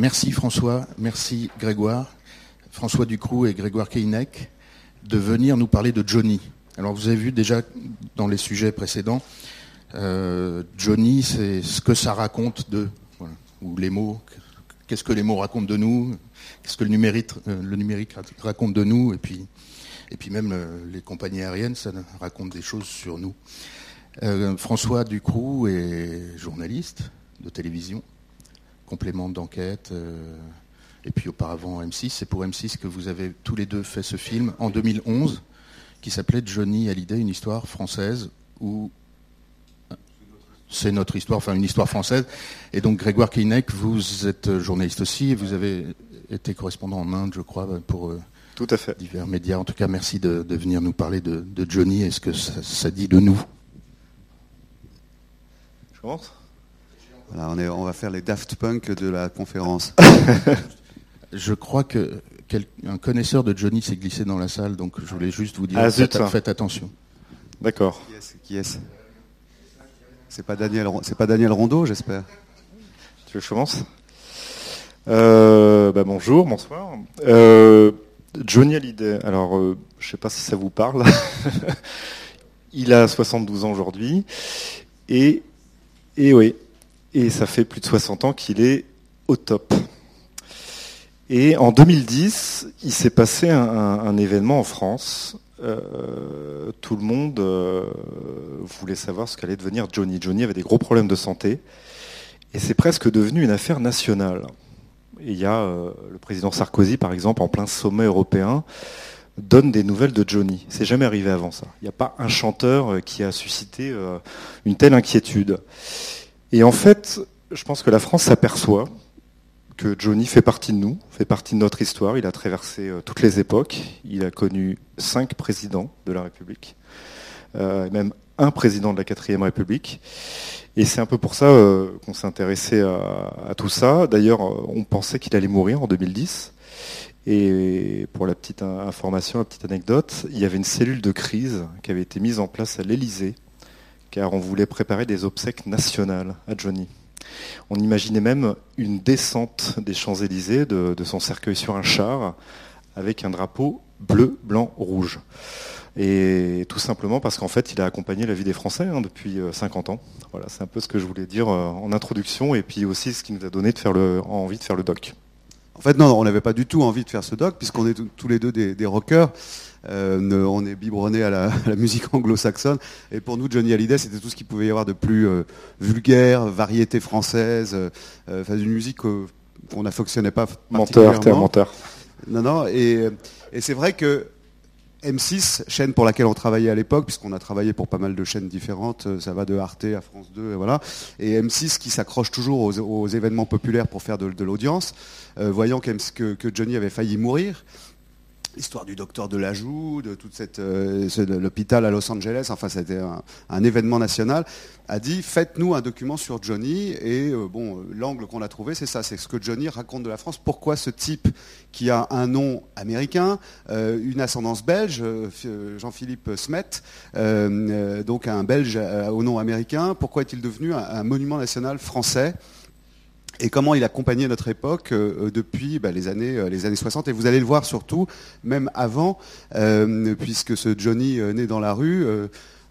Merci François, merci Grégoire, François Ducroux et Grégoire Keinec de venir nous parler de Johnny. Alors vous avez vu déjà dans les sujets précédents, euh, Johnny, c'est ce que ça raconte de, ou les mots, qu'est-ce que les mots racontent de nous, qu'est-ce que le numérique, euh, numérique raconte de nous, et puis, et puis même euh, les compagnies aériennes, ça raconte des choses sur nous. François Ducroux est journaliste de télévision, complément d'enquête, et puis auparavant M6. C'est pour M6 que vous avez tous les deux fait ce film en 2011 qui s'appelait Johnny Hallyday, une histoire française où c'est notre histoire, enfin une histoire française. Et donc Grégoire Keinec, vous êtes journaliste aussi et vous avez été correspondant en Inde, je crois, pour euh, Tout à fait. divers médias. En tout cas, merci de, venir nous parler de, Johnny et ce que ça, dit de nous. Je commence? On, est, on va faire les Daft Punk de la conférence. je crois que un connaisseur de Johnny s'est glissé dans la salle, donc je voulais juste vous dire, ah, faites, attention. D'accord. Qui est-ce C'est pas Daniel, c'est pas Daniel Rondeau, j'espère. Tu veux que je commence? Euh, bah, Bonjour, bonsoir. Euh, Johnny Hallyday. Alors, euh, je sais pas si ça vous parle. Il a 72 ans aujourd'hui, et et oui, et ça fait plus de 60 ans qu'il est au top. Et en 2010, il s'est passé un, événement en France. Euh, tout le monde euh, voulait savoir ce qu'allait devenir Johnny. Johnny avait des gros problèmes de santé. Et c'est presque devenu une affaire nationale. il y a euh, le président Sarkozy, par exemple, en plein sommet européen, donne des nouvelles de Johnny. C'est jamais arrivé avant ça. Il n'y a pas un chanteur qui a suscité une telle inquiétude. Et en fait, je pense que la France s'aperçoit que Johnny fait partie de nous, fait partie de notre histoire. Il a traversé euh, toutes les époques. Il a connu cinq présidents de la République, euh, même un président de la quatrième République. Et c'est un peu pour ça euh, qu'on s'est intéressé à, tout ça. D'ailleurs, on pensait qu'il allait mourir en 2010. Et pour la petite information, la petite anecdote, il y avait une cellule de crise qui avait été mise en place à l'Élysée, car on voulait préparer des obsèques nationales à Johnny. On imaginait même une descente des Champs-Élysées de, son cercueil sur un char avec un drapeau bleu, blanc, rouge. Et tout simplement parce qu'en fait, il a accompagné la vie des Français hein, depuis 50 euh, ans. Voilà, c'est un peu ce que je voulais dire euh, en introduction et puis aussi ce qui nous a donné envie de faire le doc. En fait, non, on n'avait pas du tout envie de faire ce doc puisqu'on est tous les deux des, des rockers. Euh, on est biberonné à la, musique anglo-saxonne. Et pour nous, Johnny Hallyday, c'était tout ce qu'il pouvait y avoir de plus euh, vulgaire, variété française, euh, enfin une musique qu'on n'affectionnait pas. Menteur, t'es un menteur. Non, non. Et, c'est vrai que M6, chaîne pour laquelle on travaillait à l'époque, puisqu'on a travaillé pour pas mal de chaînes différentes, ça va de Arte à France 2, et voilà. Et M6 qui s'accroche toujours aux, événements populaires pour faire de, l'audience, voyant que, que, Johnny avait failli mourir, Histoire du docteur de la joue, de toute euh, l'hôpital à Los Angeles, enfin c'était un, événement national, a dit faites-nous un document sur Johnny et euh, bon l'angle qu'on a trouvé c'est ça, c'est ce que Johnny raconte de la France. Pourquoi ce type qui a un nom américain, euh, une ascendance belge, Jean-Philippe Smet, donc un Belge au nom américain, pourquoi est-il devenu un monument national français? Et comment il accompagnait notre époque euh, euh, depuis bah, les, années, euh, les années 60. Et vous allez le voir surtout, même avant, puisque ce Johnny né dans la rue,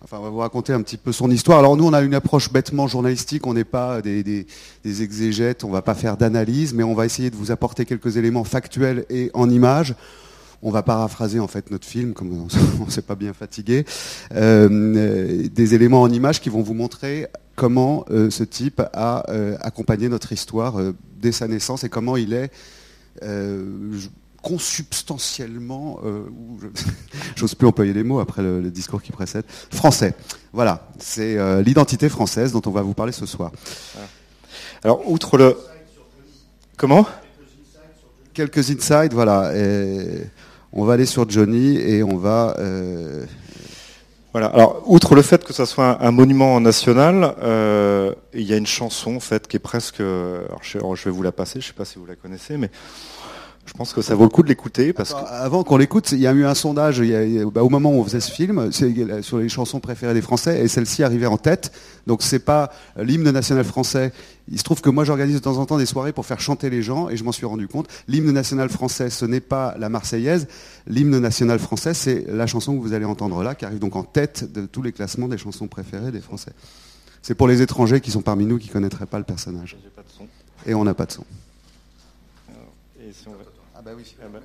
enfin, on va vous raconter un petit peu son histoire. Alors nous, on a une approche bêtement journalistique, on n'est pas des, exégètes, on ne va pas faire d'analyse, mais on va essayer de vous apporter quelques éléments factuels et en images on va paraphraser en fait notre film, comme on ne s'est pas bien fatigué, des éléments en images qui vont vous montrer comment euh, ce type a euh, accompagné notre histoire euh, dès sa naissance et comment il est consubstantiellement, j'ose plus employer les mots après le, discours qui précède, français. Voilà, c'est l'identité française dont on va vous parler ce soir. Alors, outre le... Comment? Quelques insights, voilà. on va aller sur Johnny et on va voilà. Alors, outre le fait que ça soit un, monument national, euh, il y a une chanson en fait qui est presque. Alors, je, vais vous la passer. Je ne sais pas si vous la connaissez, mais Je pense que ça vaut le coup de l'écouter parce que... Avant qu'on l'écoute, il y a eu un sondage bah, au moment où on faisait ce film sur les chansons préférées des Français et celle-ci arrivait en tête. Donc c'est pas l'hymne national français. Il se trouve que moi j'organise de temps en temps des soirées pour faire chanter les gens et je m'en suis rendu compte. L'hymne national français, ce n'est pas la Marseillaise. L'hymne national français, c'est la chanson que vous allez entendre là, qui arrive donc en tête de tous les classements des chansons préférées des Français. C'est pour les étrangers qui sont parmi nous qui connaîtraient pas le personnage. Et on n'a pas de son. Ah bah oui. Ah bah.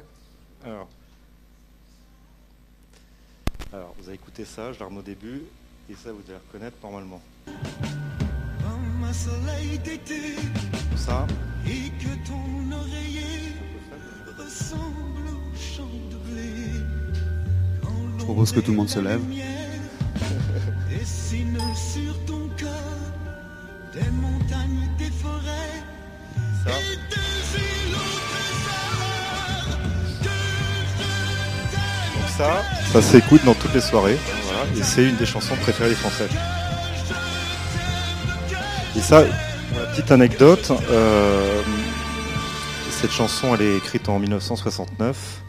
Alors. Alors, vous avez écouté ça, je l'arme au début, et ça, vous allez reconnaître normalement. Ça. Et que ton oreiller ressemble au champ de blé. Je propose que tout le monde se lève. Dessine sur ton corps des montagnes, des forêts. Ça. Et des îles ça, ça s'écoute dans toutes les soirées. Voilà, et c'est une des chansons préférées des Français. Et ça, petite anecdote, euh, cette chanson elle est écrite en 1969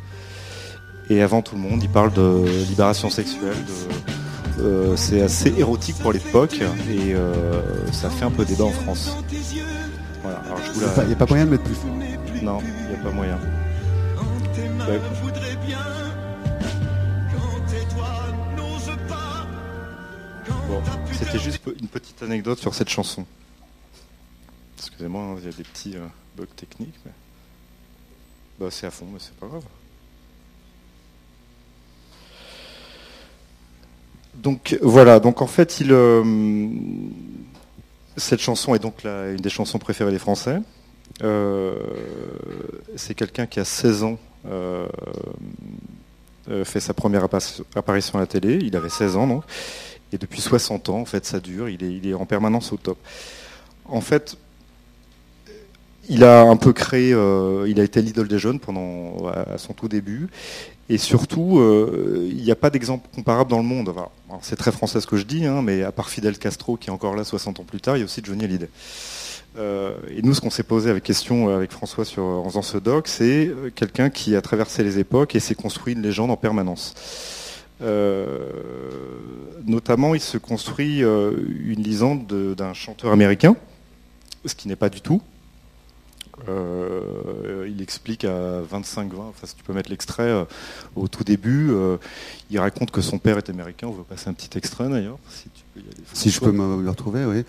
et avant tout le monde il parle de libération sexuelle, euh, c'est assez érotique pour l'époque et euh, ça fait un peu débat en France. il n'y a, pas moyen de mettre plus fort. Non, il n'y a pas moyen. Bon, c'était juste une petite anecdote sur cette chanson. Excusez-moi, hein, il y a des petits euh, bugs techniques. Mais... Bah, c'est à fond, mais c'est pas grave. Donc voilà, donc en fait, euh, cette chanson est donc une des chansons préférées des Français. Euh, c'est quelqu'un qui a 16 ans fait sa première apparition à la télé. Il avait 16 ans donc. Et depuis 60 ans, en fait, ça dure. Il est, il est en permanence au top. En fait, il a un peu créé, euh, il a été l'idole des jeunes pendant à son tout début, et surtout, euh, il n'y a pas d'exemple comparable dans le monde. c'est très français ce que je dis, hein, mais à part Fidel Castro qui est encore là 60 ans plus tard, il y a aussi Johnny Hallyday. Euh, et nous, ce qu'on s'est posé avec question avec François sur, en faisant ce doc, c'est quelqu'un qui a traversé les époques et s'est construit une légende en permanence. Notamment, il se construit une légende d'un chanteur américain, ce qui n'est pas du tout. Euh, il explique à 25-20, enfin si tu peux mettre l'extrait euh, au tout début, euh, il raconte que son père est américain. On veut passer un petit extrait d'ailleurs, si tu peux y aller. Si je peux me le retrouver, oui.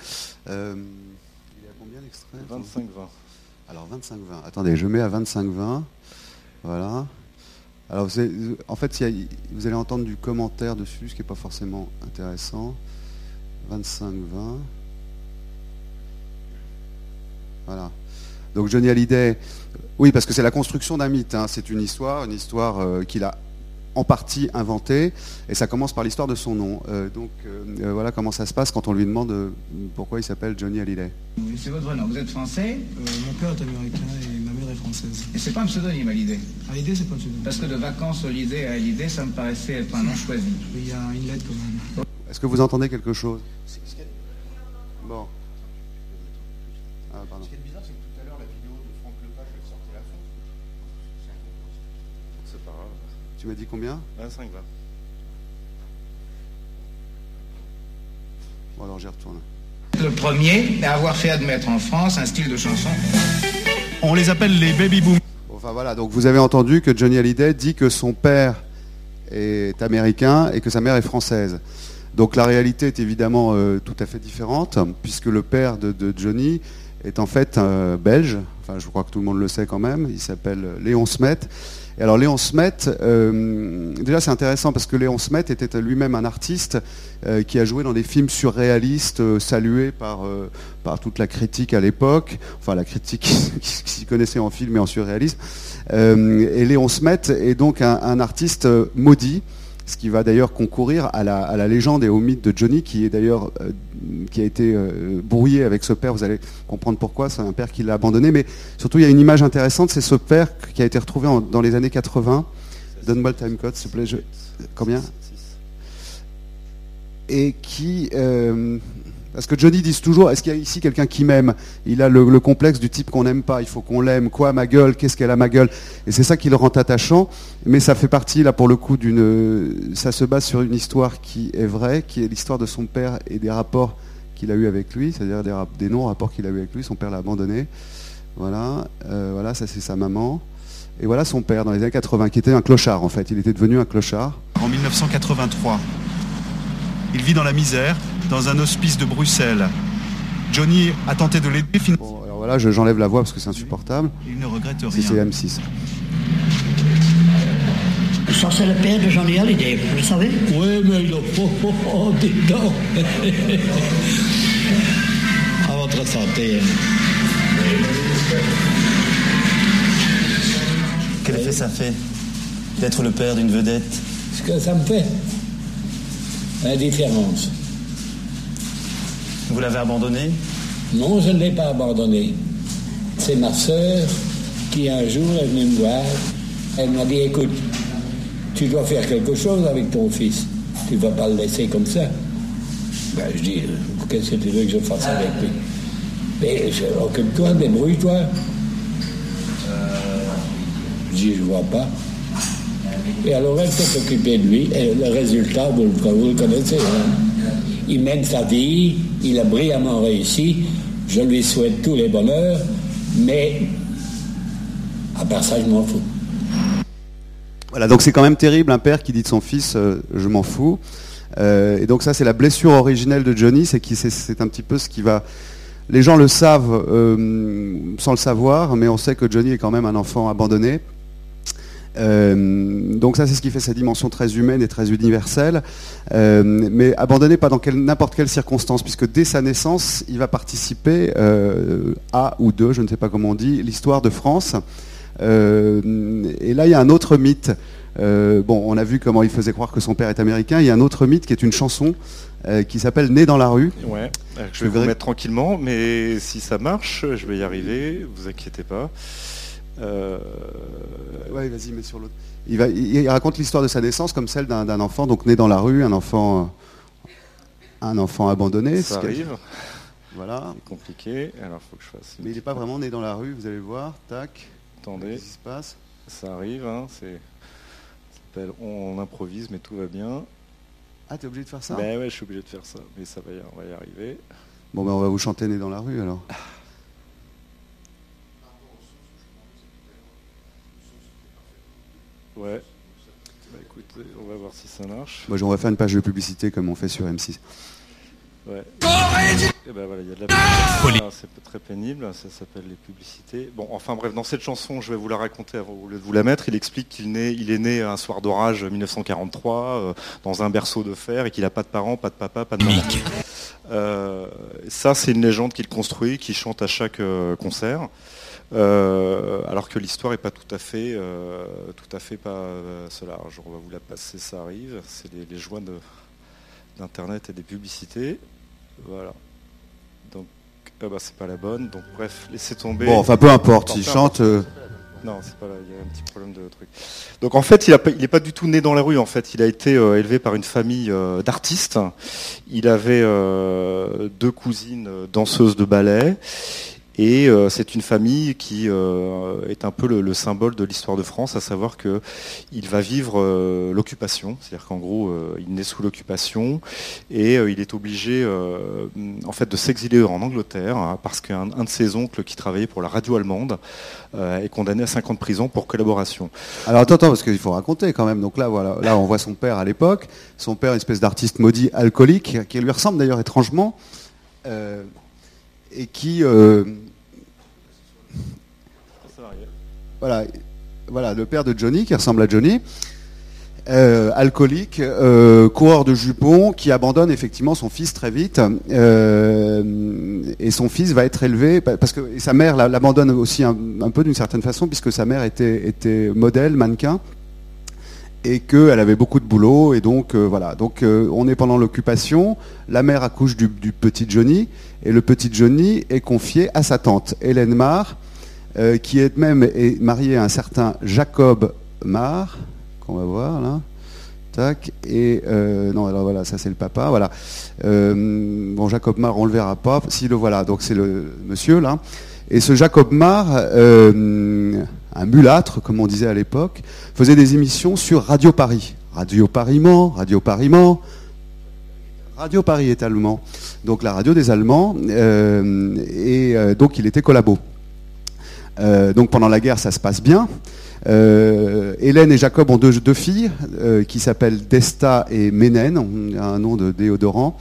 il y a combien d'extraits 25-20. Alors 25-20. Attendez, je mets à 25-20. Voilà. Alors en fait, vous allez entendre du commentaire dessus, ce qui n'est pas forcément intéressant. 25-20. Voilà. Donc Johnny Hallyday, oui, parce que c'est la construction d'un mythe. Hein. C'est une histoire, une histoire euh, qu'il a en partie inventée, et ça commence par l'histoire de son nom. Euh, donc euh, voilà comment ça se passe quand on lui demande pourquoi il s'appelle Johnny Hallyday. C'est votre vrai nom. Vous êtes français? Mon père est américain et ma mère est française. Et c'est pas un pseudonyme Hallyday? Hallyday, c'est pas un pseudonyme. Parce que de vacances Hallyday à Hallyday, ça me paraissait être un nom choisi. Il y a une lettre quand même. Est-ce que vous entendez quelque chose? Bon. Tu m'as dit combien 25, 20. Bon, alors j'y retourne. Le premier à avoir fait admettre en France un style de chanson. On les appelle les baby boom. Enfin voilà, donc vous avez entendu que Johnny Hallyday dit que son père est américain et que sa mère est française. Donc la réalité est évidemment euh, tout à fait différente, puisque le père de, Johnny est en fait euh, belge, enfin je crois que tout le monde le sait quand même, il s'appelle Léon Smet, et alors Léon Smet, euh, déjà c'est intéressant parce que Léon Smet était lui-même un artiste euh, qui a joué dans des films surréalistes euh, salués par, par toute la critique à l'époque, enfin la critique qui, s'y connaissait en film et en surréalisme. et Léon Smet est donc un artiste maudit ce qui va d'ailleurs concourir à la, légende et au mythe de Johnny, qui est d'ailleurs euh, qui a été euh, brouillé avec ce père. Vous allez comprendre pourquoi. C'est un père qui l'a abandonné, mais surtout il y a une image intéressante. C'est ce père qui a été retrouvé dans les années 80. Donne-moi le timecode, s'il te plaît. Combien? Et qui, euh, Parce que Johnny dit toujours, est-ce qu'il y a ici quelqu'un qui m'aime? Il a le, le complexe du type qu'on n'aime pas, il faut qu'on l'aime. Quoi, ma gueule? Qu'est-ce qu'elle a, ma gueule? Et c'est ça qui le rend attachant. Mais ça fait partie, là, pour le coup, d'une... Ça se base sur une histoire qui est vraie, qui est l'histoire de son père et des rapports qu'il a eu avec lui, c'est-à-dire des non-rapports qu'il a eu avec lui. Son père l'a abandonné. Voilà, euh, voilà, ça c'est sa maman. Et voilà son père dans les années 80, qui était un clochard en fait. Il était devenu un clochard. En 1983. Il vit dans la misère, dans un hospice de Bruxelles. Johnny a tenté de l'aider, Bon, alors voilà, je- j'enlève la voix parce que c'est insupportable. il ne regrette Si c'est rien. M6. Ça, c'est le père de Johnny Hallyday, vous le savez Oui, mais il a... Oh, oh, oh, dis donc À votre santé. Quel effet ça fait d'être le père d'une vedette? Ce que ça me fait, indifférence. Vous l'avez abandonné? Non, je ne l'ai pas abandonné. C'est ma sœur qui un jour est venue me voir. Elle m'a dit, écoute, tu dois faire quelque chose avec ton fils. Tu ne vas pas le laisser comme ça. Ben, je dis, euh, qu'est-ce que tu veux que je fasse avec lui? Mais je- occupe-toi, débrouille-toi. Je dis, je vois pas. Et alors elle s'est occupée de lui, et le résultat, vous le, connaissez. hein. Il mène sa vie, il a brillamment réussi, je lui souhaite tous les bonheurs, mais à part ça, je m'en fous. Voilà, donc c'est quand même terrible un père qui dit de son fils euh, je m'en fous. Euh, et donc ça c'est la blessure originelle de Johnny, c'est- c'est un petit peu ce qui va. Les gens le savent euh, sans le savoir, mais on sait que Johnny est quand même un enfant abandonné. Euh, donc ça c'est ce qui fait sa dimension très humaine et très universelle, Euh, mais abandonné pas dans n'importe quelle circonstance, puisque dès sa naissance il va participer euh, à ou de, je ne sais pas comment on dit, l'histoire de France. Et là, il y a un autre mythe. Euh, bon, on a vu comment il faisait croire que son père est américain. Il y a un autre mythe qui est une chanson euh, qui s'appelle Né dans la rue. Ouais, je vais vous mettre tranquillement, mais si ça marche, je vais y arriver, vous inquiétez pas. Euh, Ouais, vas-y, mets sur l'autre. Il, va, il, il raconte l'histoire de sa naissance comme celle d'un enfant, donc né dans la rue, un enfant, euh, un enfant abandonné. ça arrive, Voilà. c'est compliqué, alors faut que je fasse Mais il n'est pas vraiment né dans la rue, vous allez le voir. Tac. Attendez, Qu'est-ce qui se passe? Ça arrive, hein, c'est... ça s'appelle On improvise, mais tout va bien. Ah, t'es obligé de faire ça? Ben ouais, je suis obligé de faire ça, mais ça va y, on va y arriver. Bon, ben on va vous chanter Né dans la rue alors. Ouais. Bah écoutez, on va voir si ça marche. Moi, on va faire une page de publicité comme on fait sur M6. Ouais. Et ben voilà, il y a de la publicité. Ah, c'est pas très pénible, ça s'appelle les publicités. Bon, enfin bref, dans cette chanson, je vais vous la raconter avant au lieu de vous la mettre. Il explique qu'il naît- il est né un soir d'orage 1943 euh, dans un berceau de fer et qu'il n'a pas de parents, pas de papa, pas de maman. Euh, ça, c'est une légende qu'il construit, qu'il chante à chaque euh, concert. Euh, alors que l'histoire n'est pas tout à fait, euh, tout à fait pas euh, cela. On va vous la passer, ça arrive. C'est les, les joies de- d'internet et des publicités. Voilà. Donc, ah bah, c'est pas la bonne. Donc, bref, laissez tomber. Bon, enfin, peu importe. Il chante. Non, c'est pas là, il y a un petit problème de truc. Donc en fait, il n'est pas du tout né dans la rue. En fait, il a été euh, élevé par une famille euh, d'artistes. Il avait euh, deux cousines danseuses de ballet. Et euh, c'est une famille qui euh, est un peu le, le symbole de l'histoire de France, à savoir que il va vivre euh, l'occupation, c'est-à-dire qu'en gros, il naît sous l'occupation et il est obligé, en fait, de s'exiler en Angleterre hein, parce qu'un un de ses oncles qui travaillait pour la radio allemande est condamné à 5 ans de prison pour collaboration. Alors attends, attends, parce qu'il faut raconter quand même. Donc là, voilà, là, on voit son père à l'époque. Son père, une espèce d'artiste maudit alcoolique, qui lui ressemble d'ailleurs étrangement, et qui, euh, voilà, le père de Johnny, qui ressemble à Johnny, euh, alcoolique, euh, coureur de jupons, qui abandonne effectivement son fils très vite, euh, et son fils va être élevé pa- parce que sa mère la- l'abandonne aussi un, peu d'une certaine façon, puisque sa mère était, modèle, mannequin, et qu'elle avait beaucoup de boulot, et donc voilà. Donc on est pendant l'occupation, la mère accouche du, du petit Johnny, et le petit Johnny est confié à sa tante Hélène Marr, euh, qui est même est mariée à un certain Jacob Marr, qu'on va voir là. Tac. Et euh, non, alors voilà, ça c'est le papa. Voilà. Euh, bon, Jacob Mar, on le verra pas. Si le voilà, donc c'est le monsieur là. Et ce Jacob Mar, un mulâtre, comme on disait à l'époque, faisait des émissions sur Radio Paris. Radio Paris Mans, Radio Paris Mans. Radio Paris est allemand, donc la radio des Allemands, et donc il était collabo. Euh, donc pendant la guerre, ça se passe bien. Euh, Hélène et Jacob ont deux, filles euh, qui s'appellent Desta et Ménène, un nom de déodorant,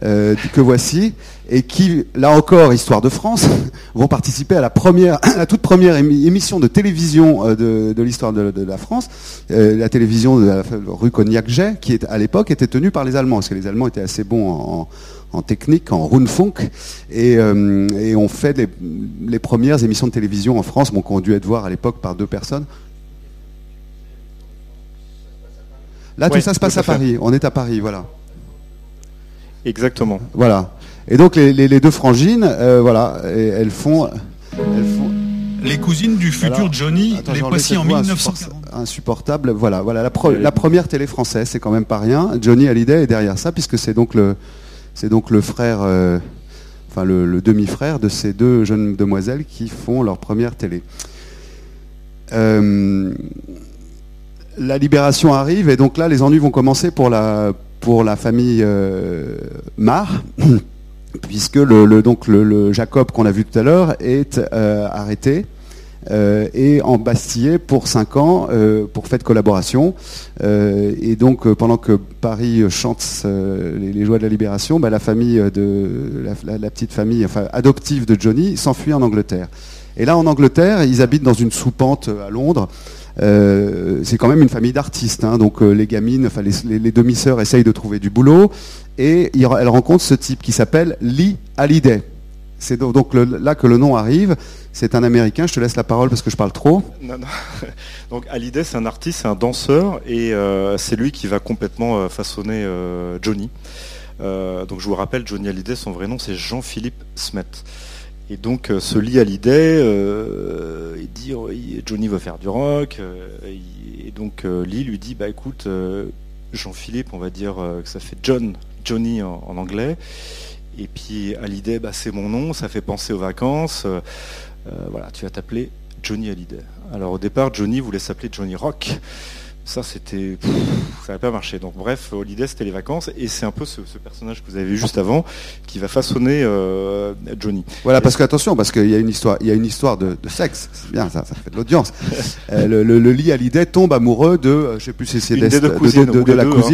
que voici, et qui, là encore, histoire de France, vont participer à la première, la toute première émi- émission de télévision de, l'histoire de, la France, la télévision de la rue Cognac-Jet, qui à l'époque était tenue par les Allemands, parce que les Allemands étaient assez bons en technique, en Rundfunk, et, euh, et on fait les, les premières émissions de télévision en France, bon, qui ont dû être voir à l'époque par deux personnes. Là, Ouais, tout ça se passe à. Paris. On est à Paris, voilà. Exactement. Voilà. Et donc les, les- les deux frangines, euh, voilà, et elles font, elles font. Les cousines du futur Alors, Johnny, Attends, les voici en voix 1940. insupport- insupportable. Voilà, voilà la, pro- la première télé française, c'est quand même pas rien. Johnny Hallyday est derrière ça, puisque c'est donc le, c'est donc le frère, euh, enfin le, demi-frère de ces deux jeunes demoiselles qui font leur première télé. Euh, la libération arrive et donc là les ennuis vont commencer pour la famille euh, Mar puisque le, le- Jacob qu'on a vu tout à l'heure est arrêté euh, et embastillé pour 5 ans euh, pour fait de collaboration. Euh, et donc euh, pendant que Paris chante les, joies de la libération, bah, la famille de la, petite famille adoptive de Johnny s'enfuit en Angleterre. Et là en Angleterre, ils habitent dans une soupente à Londres. C'est quand même une famille d'artistes, hein, donc les gamines, les, demi-sœurs essayent de trouver du boulot et elles rencontrent ce type qui s'appelle Lee Hallyday. C'est donc, là que le nom arrive. C'est un Américain. Je te laisse la parole parce que je parle trop. Non, non. Donc Hallyday, c'est un artiste, c'est un danseur, et euh, c'est lui qui va complètement euh, façonner euh, Johnny. Donc je vous rappelle, Johnny Hallyday, son vrai nom, c'est Jean-Philippe Smet. Et donc ce Lee Hallyday, euh, il dit oh, Johnny veut faire du rock, et donc Lee lui dit bah écoute, Jean-Philippe, on va dire que ça fait John, Johnny en, en anglais. Et puis Hallyday, bah, c'est mon nom, ça fait penser aux vacances. Euh, voilà, tu vas t'appeler Johnny Hallyday. Alors au départ, Johnny voulait s'appeler Johnny Rock. Ça, c'était, ça n'avait pas marché. Donc bref, Holiday, c'était les vacances, et c'est un peu ce, ce personnage que vous avez vu juste avant qui va façonner euh, Johnny. Voilà, parce que attention, parce qu'il y a une histoire, il y a une histoire de, de sexe. C'est bien, ça, ça fait de l'audience. Euh, le, le, le Lee Hallyday tombe amoureux de, je sais plus si c'est de- de, la deux, cousine, hein.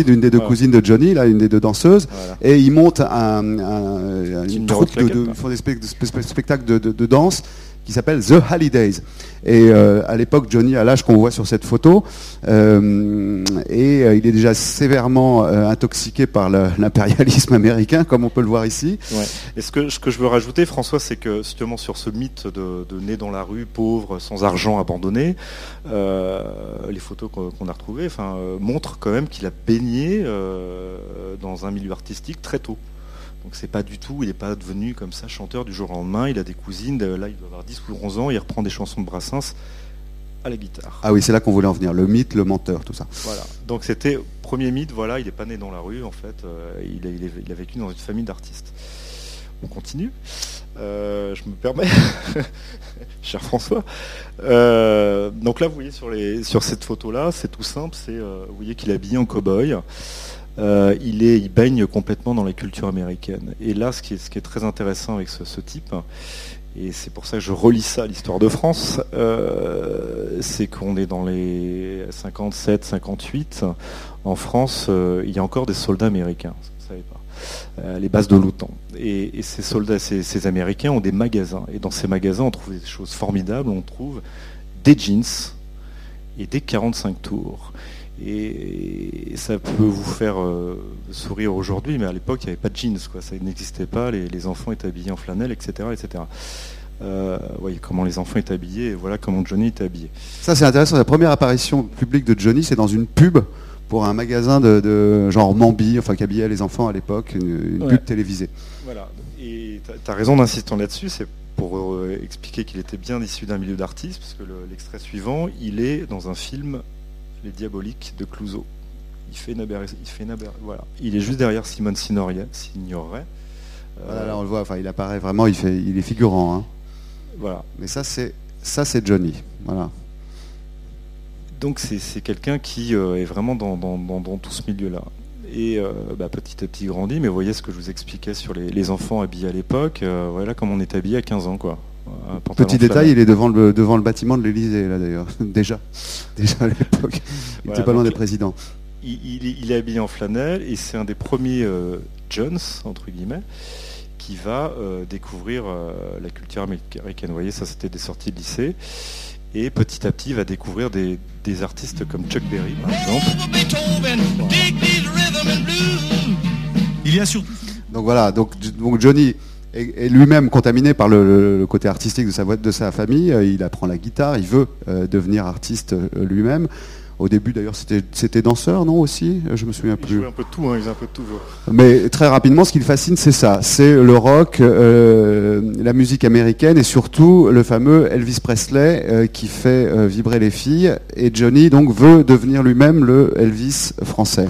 une des deux Voilà. cousines de Johnny, là, une des deux danseuses, Voilà. et ils montent un, un- Petit une troupe de, ils font des spec- spe- spe- spectacles de danse qui s'appelle The Hallidays. Et euh, à l'époque, Johnny a l'âge qu'on voit sur cette photo, euh, et euh, il est déjà sévèrement intoxiqué par l'impérialisme américain, comme on peut le voir ici. Et ce que, je veux rajouter, François, c'est que justement sur ce mythe de, né dans la rue, pauvre, sans argent, abandonné, les photos qu'on a retrouvées montrent quand même qu'il a baigné dans un milieu artistique très tôt. Donc c'est pas du tout, il n'est pas devenu comme ça chanteur du jour au lendemain, il a des cousines, de- là il doit avoir 10 ou 11 ans, il reprend des chansons de Brassens à la guitare. Ah oui, c'est là qu'on voulait en venir, le mythe, le menteur, tout ça. Voilà. Donc c'était premier mythe, voilà, il n'est pas né dans la rue en fait, euh, il, a, il est- il a vécu dans une famille d'artistes. On continue. Euh, je me permets, cher François. Euh, donc là, vous voyez sur, les, sur cette photo-là, c'est tout simple. C'est, euh, vous voyez qu'il est habillé en cow-boy. Euh, il, est, il baigne complètement dans la culture américaine. Et là, ce qui est, très intéressant avec ce, type, et c'est pour ça que je relis ça à l'histoire de France, euh, c'est qu'on est dans les 57, 58. En France, euh, il y a encore des soldats américains, vous savez pas. Les bases de l'OTAN. Et, ces soldats, ces Américains ont des magasins. Et dans ces magasins, on trouve des choses formidables. On trouve des jeans et des 45 tours. Et, ça peut vous faire euh, sourire aujourd'hui, mais à l'époque, il n'y avait pas de jeans. Quoi. Ça n'existait pas. Les, les enfants étaient habillés en flanelle, etc. etc. Euh, voyez comment les enfants étaient habillés, et voilà comment Johnny était habillé. Ça, c'est intéressant. La première apparition publique de Johnny, c'est dans une pub pour un magasin de, de genre Mambi, enfin qui habillait les enfants à l'époque, une, une Ouais. pub télévisée. Voilà. Et tu as raison d'insister là-dessus, c'est pour euh, expliquer qu'il était bien issu d'un milieu d'artistes, parce que le- l'extrait suivant, il est dans un film Les Diaboliques de Clouseau. il fait une aberration. Il fait une aber- Voilà. Il est juste derrière Simone Signoret. Signoret. Euh, Voilà, là, on le voit, enfin, il apparaît vraiment, il, fait, il est figurant. hein. voilà. Mais ça, c'est ça, c'est Johnny. Voilà. Donc c'est c'est quelqu'un qui euh, est vraiment dans, dans- dans- dans tout ce milieu-là. Et euh, bah, petit à petit grandit, mais vous voyez ce que je vous expliquais sur les, les enfants habillés à l'époque, euh, voilà comme on est habillé à 15 ans. quoi. Pantalon Petit détail, il est devant le, devant le bâtiment de l'Elysée, là d'ailleurs. Déjà. Déjà à l'époque. Il Voilà, était pas loin des présidents. il, il est- il est habillé en flanelle et c'est un des premiers euh, Jones, entre guillemets, qui va euh, découvrir euh, la culture américaine. Vous voyez, ça c'était des sorties de lycée. Et petit à petit, il va découvrir des, des artistes comme Chuck Berry, par exemple. Il y a surtout Donc voilà, donc, donc Johnny est, est lui-même contaminé par le, côté artistique de sa, de sa famille. Euh, Il apprend la guitare, il veut euh, devenir artiste euh, lui-même. Au début, d'ailleurs, c'était danseur, non aussi? Je me souviens Il plus. joue un peu de tout, hein, il un peu de tout. Mais très rapidement, ce qui le fascine, c'est ça. C'est le rock, euh, la musique américaine et surtout le fameux Elvis Presley euh, qui fait euh, vibrer les filles. Et Johnny, donc, veut devenir lui-même le Elvis français.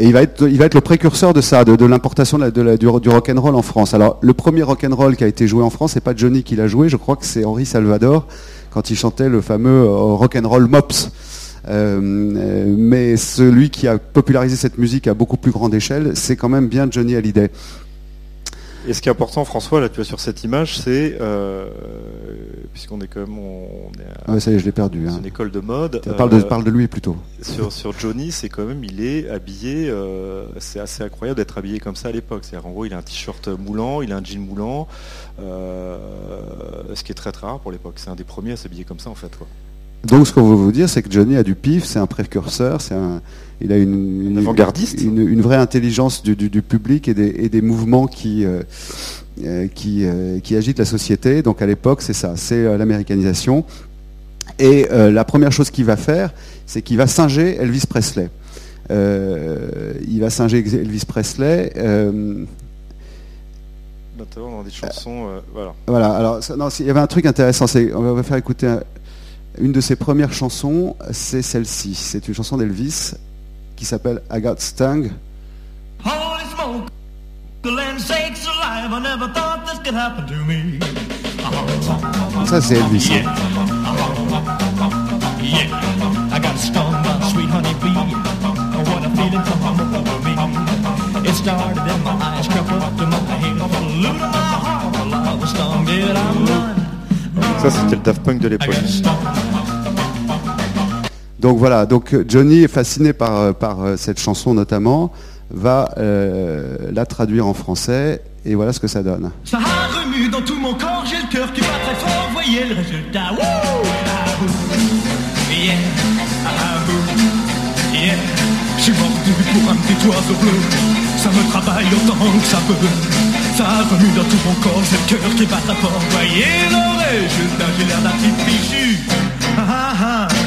Et il va être, le précurseur de ça, de, l'importation du, du rock and roll en France. Alors, le premier rock and roll qui a été joué en France, c'est pas Johnny qui l'a joué. Je crois que c'est Henri Salvador quand il chantait le fameux euh, rock and roll Mops. Euh, mais celui qui a popularisé cette musique à beaucoup plus grande échelle, c'est quand même bien Johnny Hallyday. Et ce qui est important, François, là, tu vois, sur cette image, c'est, euh, puisqu'on est quand même, on est à Ah ouais, ça y est, je l'ai perdu. hein. une école de mode. Parle, de, euh, parle de lui plutôt. sur, sur Johnny, c'est quand même, il est habillé, euh, c'est assez incroyable d'être habillé comme ça à l'époque. C'est-à-dire, en gros, il a un t-shirt moulant, il a un jean moulant, ce qui est très très rare pour l'époque. C'est un des premiers à s'habiller comme ça, en fait. quoi. Donc ce qu'on veut vous dire, c'est que Johnny a du pif, c'est un précurseur, c'est un, il a une, une, avant-gardiste. une, une vraie intelligence du, du- du public et des, et des mouvements qui, euh, euh, qui, euh, qui agitent la société. Donc à l'époque, c'est ça, c'est euh, l'américanisation. Et la première chose qu'il va faire, c'est qu'il va singer Elvis Presley. Il va singer Elvis Presley. Notamment dans des chansons, euh, voilà. voilà, alors ça- non, il y avait un truc intéressant, c'est on va faire écouter un- une de ses premières chansons, c'est celle-ci. C'est une chanson d'Elvis qui s'appelle I Got Stung. Holy smoke, the land sakes alive. I never thought this could happen to me. Ça c'est Elvis. Yeah, I got stung by a sweet honey bee. What a feeling come over me. It started in my eyes, crept up to my head, flew to my heart. Well, I was stung, did I run? Ça, c'était le Daft Punk de l'époque. Donc voilà, donc euh, Johnny est fasciné par, euh, par euh, cette chanson notamment, va euh, la traduire en français et voilà ce que ça donne. Ça remue dans tout mon corps, j'ai le cœur qui bat très fort, voyez le résultat. Wouh! Ah. Yeah, ah, yeah. Je suis mordu pour un petit oiseau bleu. Ça me travaille autant que ça peut. Ça remue dans tout mon corps, j'ai le cœur qui bat très fort, voyez le résultat. J'ai l'air d'un petit fichu. Ah, ah, ah.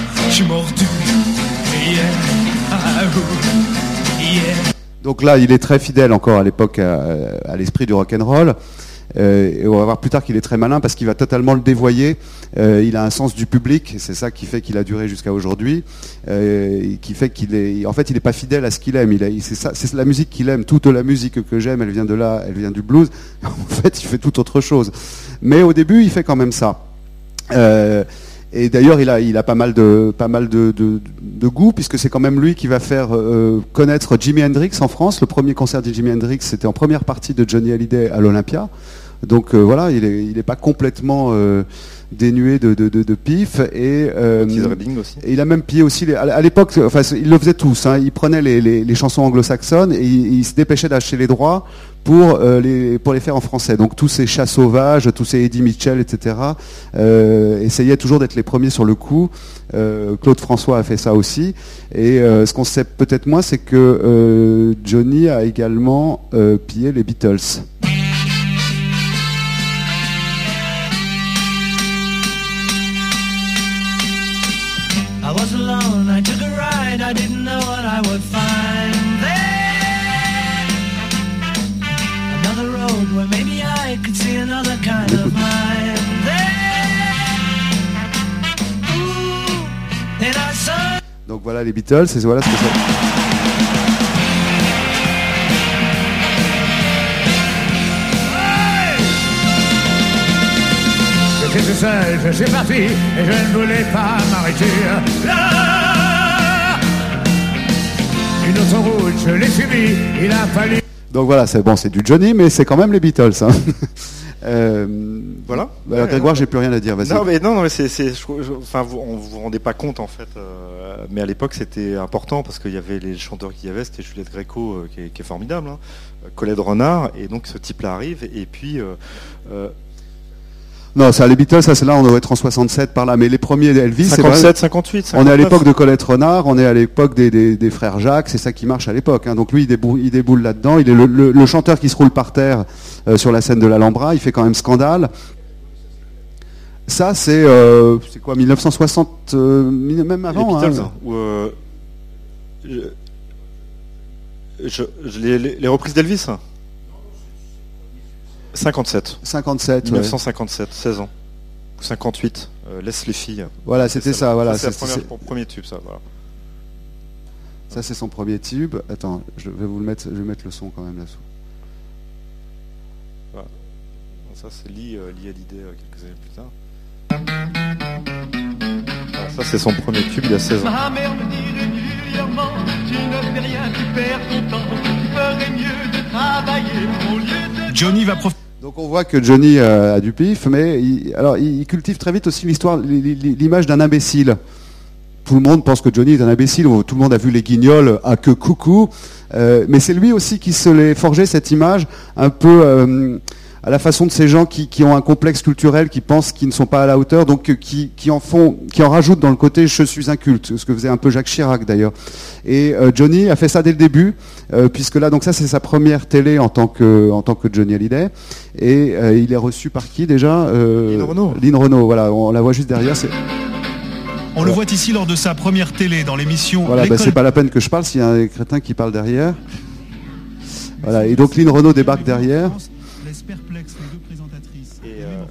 Donc là, il est très fidèle encore à l'époque à, à l'esprit du rock'n'roll. Euh, et on va voir plus tard qu'il est très malin parce qu'il va totalement le dévoyer. Euh, il a un sens du public, c'est ça qui fait qu'il a duré jusqu'à aujourd'hui, euh, qui fait qu'il est, en fait, il n'est pas fidèle à ce qu'il aime. Il c'est la musique qu'il aime. Toute la musique que j'aime, elle vient de là, elle vient du blues. En fait, il fait tout autre chose. Mais au début, il fait quand même ça. Euh, et d'ailleurs, il a, pas mal de, goût, puisque c'est quand même lui qui va faire euh, connaître Jimi Hendrix en France. Le premier concert de Jimi Hendrix, c'était en première partie de Johnny Hallyday à l'Olympia. Donc euh, voilà, il n'est pas complètement euh, dénué de, de, de- de pif. Et, euh, aussi. et il a même pillé aussi, les, à l'époque, enfin, ils le faisaient tous. Hein, il prenait les, les- les chansons anglo-saxonnes et il, il se dépêchait d'acheter les droits pour, euh, les, pour les faire en français. Donc tous ces chats sauvages, tous ces Eddie Mitchell, etc., euh, essayaient toujours d'être les premiers sur le coup. Euh, Claude François a fait ça aussi. Et ce qu'on sait peut-être moins, c'est que Johnny a également pillé les Beatles. I was alone, I took a ride, I didn't know what I would find there. Another road where maybe I could see another kind of mind there. Ooh, and I saw Donc voilà les Beatles, et voilà ce que c'est. J'étais tout seul, je suis parti et je ne voulais pas m'arrêter. Là, une je l'ai subi, il a fallu. Donc voilà, c'est bon, c'est du Johnny, mais c'est quand même les Beatles. hein. Euh, Voilà. bah, alors, Grégoire, j'ai plus rien à dire. Vas-y. Non mais non, non mais c'est, c'est- je- je- enfin vous, on vous rendez pas compte en fait, euh, mais à l'époque c'était important parce qu'il y avait les chanteurs qu'il y avait, c'était Juliette Gréco euh, qui, est, qui est formidable, hein, euh, Colette Renard et donc ce type-là arrive et puis euh, euh, Non, ça, les Beatles, ça c'est là, on doit être en 67 par là. Mais les premiers Elvis, c'est vrai. 57, 58, On est à 59. l'époque de Colette Renard, on est à l'époque des, des- des frères Jacques, c'est ça qui marche à l'époque. hein. Donc lui, il déboule, il déboule là-dedans. Il est le, le- le chanteur qui se roule par terre euh, sur la scène de l'Alhambra. Il fait quand même scandale. Ça, c'est euh, c'est quoi, 1960, euh, même les avant. Beatles, hein. euh, je- je- je- les, les- les reprises d'Elvis 57. 57. ouais. 1957, 16 ans. Ou 58, euh, laisse les filles. Voilà, c'était ça. Voilà, c'est pour- premier tube, ça. Voilà. Ça, c'est son premier tube. Attends, je vais vous le mettre. Je vais mettre le son quand même là-dessous. Ça, c'est Lee, euh, Lee Hallyday euh, quelques années plus tard. Voilà, ça, c'est son premier tube, il y a 16 ans. Ma mère me dit régulièrement, tu ne fais rien, tu perds ton temps, tu ferais mieux de travailler au lieu de... Johnny va profiter. Donc on voit que Johnny euh, a du pif, mais il, alors cultive très vite aussi l'histoire, li- li- l'image d'un imbécile. Tout le monde pense que Johnny est un imbécile. Tout le monde a vu les Guignols à que coucou, Euh, mais c'est lui aussi qui se l'est forgé cette image un peu euh, à la façon de ces gens qui, qui ont un complexe culturel, qui pensent qu'ils ne sont pas à la hauteur, donc euh, qui, qui en font, qui en rajoutent dans le côté je suis inculte, ce que faisait un peu Jacques Chirac d'ailleurs. Et euh, Johnny a fait ça dès le début, euh, puisque là donc ça c'est sa première télé en tant que en tant que Johnny Hallyday, et euh, il est reçu par qui déjà Lynn Renaud. Lynn Renaud, voilà, on la voit juste derrière. c'est- On le voit ici lors de sa première télé dans l'émission Voilà, bah, c'est pas la peine que je parle s'il y a un crétin qui parle derrière. Voilà, et donc Lynn Renaud débarque derrière. Laisse perplexe les deux présentatrices. Et euh,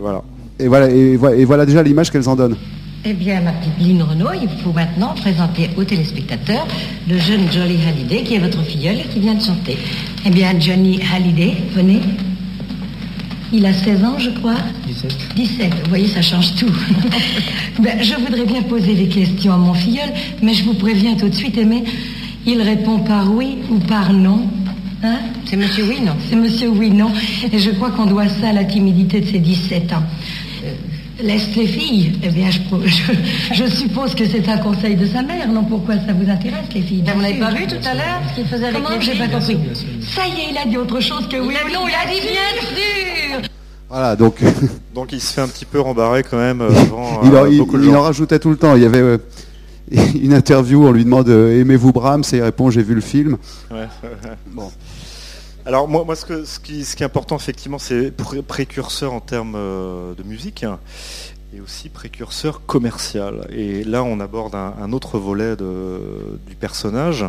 voilà. Et voilà, et, voi- et voilà déjà l'image qu'elles en donnent. Eh bien, ma petite Lynn Renault, il faut maintenant présenter aux téléspectateurs le jeune Johnny Hallyday, qui est votre filleul et qui vient de chanter. Eh bien, Johnny Hallyday, venez. Il a 16 ans, je crois 17. 17, vous voyez, ça change tout. Ben, je voudrais bien poser des questions à mon filleul, mais je vous préviens tout de suite, Aimé, il répond par oui ou par non. Hein C'est monsieur oui, non C'est monsieur oui, non. Et je crois qu'on doit ça à la timidité de ses 17 ans. Euh, Laisse les filles. Eh bien, je, je- je suppose que c'est un conseil de sa mère, non Pourquoi ça vous intéresse, les filles Vous bien n'avez sûr. pas vu tout à l'heure ce qu'il faisait avec Comment les J'ai pas compris. Ça y est, il a dit autre chose que oui Il a ou dit non. Il a dit bien sûr. Voilà, donc Donc il se fait un petit peu rembarrer quand même euh, devant il, en, euh, il- beaucoup de il gens. en rajoutait tout le temps. Il y avait euh, une interview, on lui demande euh, aimez-vous Brahms? Et il répond j'ai vu le film. Ouais. Bon. Alors moi, moi ce, qui, est important effectivement, c'est pré- précurseur en termes euh, de musique et aussi précurseur commercial. Et là, on aborde un, autre volet du personnage.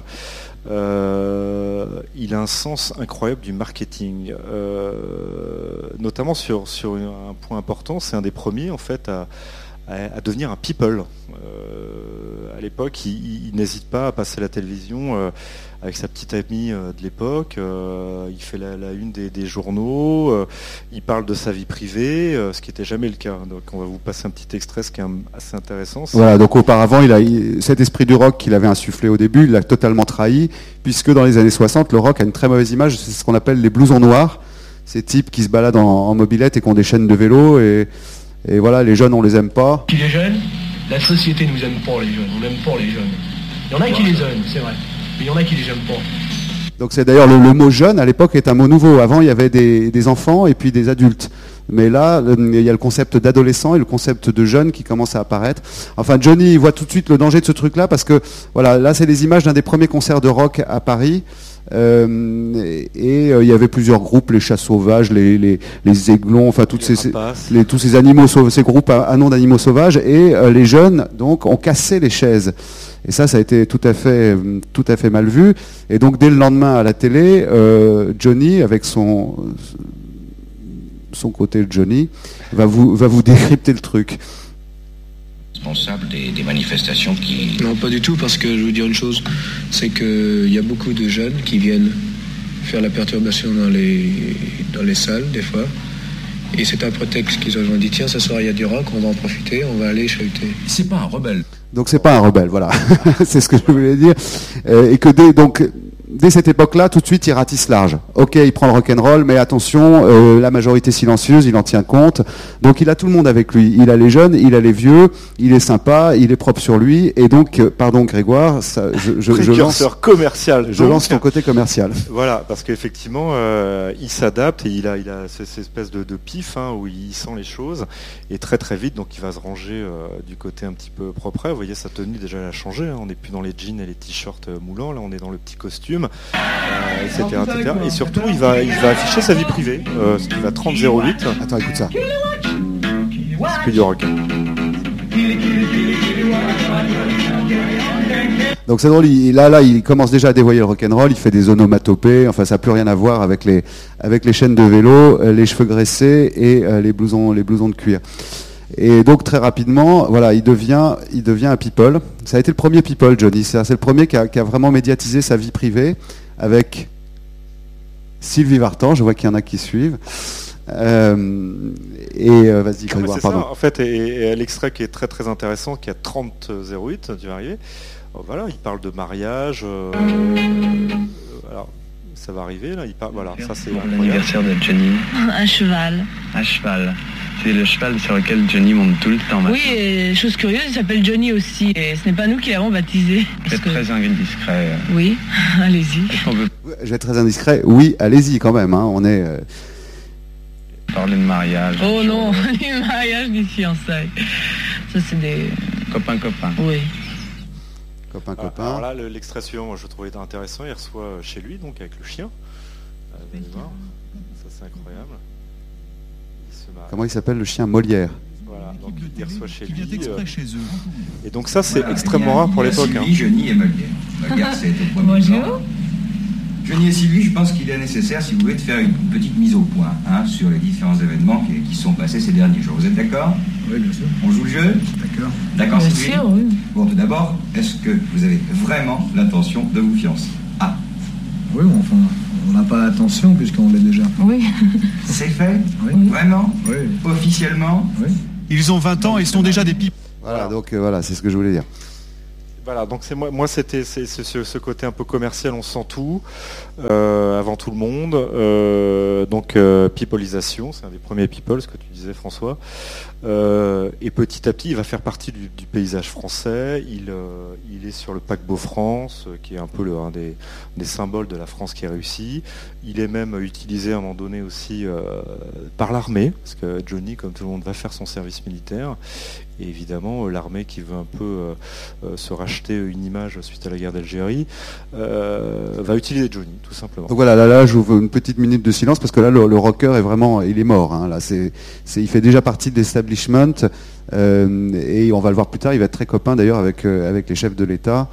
Euh, il a un sens incroyable du marketing, euh, notamment sur, sur un point important. C'est un des premiers en fait à, à- devenir un people. Euh, à l'époque, il, n'hésite pas à passer la télévision euh, avec sa petite amie euh, de l'époque. il fait la, une des, journaux. il parle de sa vie privée, ce qui n'était jamais le cas. Donc, on va vous passer un petit extrait, ce qui est assez intéressant. Voilà, donc auparavant, il a cet esprit du rock qu'il avait insufflé au début, il l'a totalement trahi, puisque dans les années 60, le rock a une très mauvaise image, c'est ce qu'on appelle les blousons noirs, ces types qui se baladent en, en mobilette et qui ont des chaînes de vélo, et, et voilà, les jeunes, on les aime pas. Qui les jeunes, la société nous aime pas les jeunes, on n'aime pas les jeunes. Il y en a qui les aiment, c'est vrai, mais il y en a qui les aiment pas. Donc c'est d'ailleurs le, le mot jeune à l'époque est un mot nouveau. Avant il y avait des, des enfants et puis des adultes. Mais là, il y a le concept d'adolescent et le concept de jeune qui commence à apparaître. Enfin, Johnny il voit tout de suite le danger de ce truc-là parce que voilà, là c'est des images d'un des premiers concerts de rock à Paris. Euh, et euh, il y avait plusieurs groupes, les chats sauvages, les, les, les aiglons, enfin toutes ces, ces- rapaces. les- tous ces animaux, sauv- ces groupes à, à nom d'animaux sauvages. Et euh, les jeunes donc ont cassé les chaises. Et ça, ça a été tout à fait, tout à fait mal vu. Et donc dès le lendemain à la télé, Johnny, avec son son côté Johnny, va vous va vous décrypter le truc. Responsable des, des manifestations qui... Non, pas du tout, parce que je veux dire une chose, c'est qu'il y a beaucoup de jeunes qui viennent faire la perturbation dans les, dans les salles, des fois. Et c'est un prétexte qu'ils ont dit, tiens, ce soir il y a du rock, on va en profiter, on va aller chahuter. C'est pas un rebelle. Donc c'est pas un rebelle, voilà. c'est ce que je voulais dire. Euh, et que dès, donc, dès cette époque-là, tout de suite, il ratisse large. Ok, il prend le rock'n'roll, mais attention, euh, la majorité silencieuse, il en tient compte. Donc il a tout le monde avec lui. Il a les jeunes, il a les vieux, il est sympa, il est propre sur lui. Et donc, euh, pardon Grégoire, ça, je, je, je lance, commercial. je donc. lance ton côté commercial. Voilà, parce qu'effectivement, euh, il s'adapte et il a, il a cette espèce de, de pif hein, où il sent les choses et très très vite, donc il va se ranger du côté un petit peu propre. Vous voyez, sa tenue déjà elle a changé. hein. On n'est plus dans les jeans et les t-shirts moulants. Là, on est dans le petit costume, euh, etc., etc. Et surtout, il va, il va afficher sa vie privée, euh, ce qui va 30-08. Attends, écoute ça. C'est que du rock. Donc c'est drôle, il, là, là, il commence déjà à dévoyer le rock'n'roll, il fait des onomatopées, enfin ça n'a plus rien à voir avec les, avec les chaînes de vélo, euh, les cheveux graissés et euh, les, blousons, les blousons de cuir. Et donc très rapidement, voilà, il devient, il devient un people. Ça a été le premier people, Johnny. C'est le premier qui a, qui a vraiment médiatisé sa vie privée avec Sylvie Vartan. Je vois qu'il y en a qui suivent. Euh, et euh, vas-y, Grégoire, c'est ça, pardon. en fait, et, et l'extrait qui est très très intéressant, qui a 30-08 du arriver. Oh, Voilà, il parle de mariage. euh, euh, alors, ça va arriver là. Il parle, voilà, ça c'est. L'anniversaire de Johnny. Un cheval. Un cheval. C'est le cheval sur lequel Johnny monte tout le temps maintenant. Oui, et chose curieuse, il s'appelle Johnny aussi. Et ce n'est pas nous qui l'avons baptisé. C'est Parce que- très indiscret. Oui, allez-y. Peut Je vais être très indiscret. Oui, allez-y quand même. hein, on est. euh, parler de mariage Oh non, ni mariage ni fiançailles. Ça, c'est des. Copain-copain. Oui. Copain, Ah, copain. Alors là, le- l'extrait suivant, moi, je trouvais intéressant. Il reçoit euh, chez lui, donc avec le chien. Euh, voir. Ça c'est incroyable. Il se marie. Comment il s'appelle le chien Molière Voilà, donc il reçoit chez lui. euh, chez eux. et donc ça c'est Voilà, extrêmement a- rare pour l'époque. hein. Sylvie, Johnny et Molière. Molière, c'est au premier Bonjour. plan. Johnny et Sylvie, je pense qu'il est nécessaire, si vous voulez, de faire une petite mise au point hein, sur les différents événements qui, qui sont passés ces derniers jours. Vous êtes d'accord Oui, bien sûr. On joue le jeu D'accord. D'accord, Bien Sylvie sûr, oui. Bon, tout d'abord, est-ce que vous avez vraiment l'intention de vous fiancer Ah, Oui, enfin, on n'a pas l'attention puisqu'on l'est déjà. Oui. c'est fait Oui. Vraiment Oui. Officiellement Oui. Ils ont 20 ans et sont déjà des pipes. Voilà, donc euh, voilà, c'est ce que je voulais dire. Voilà, donc moi, c'était ce côté un peu commercial, on sent tout, euh, avant tout le monde. Euh, donc euh, peopleisation, c'est un des premiers people, ce que tu disais François. Euh, et petit à petit, il va faire partie du, paysage français. Il, euh, il est sur le paquebot France, euh, qui est un peu un des, des symboles de la France qui réussit. Il est même utilisé à un moment donné aussi par l'armée, parce que Johnny, comme tout le monde, va faire son service militaire. Et évidemment, l'armée qui veut un peu se racheter une image suite à la guerre d'Algérie, va utiliser Johnny, tout simplement. Donc voilà, là, là, j'ouvre une petite minute de silence parce que là, le, rocker est vraiment, il est mort. hein, là, il fait déjà partie de l'establishment euh, et on va le voir plus tard. Il va être très copain d'ailleurs avec euh, avec les chefs de l'État.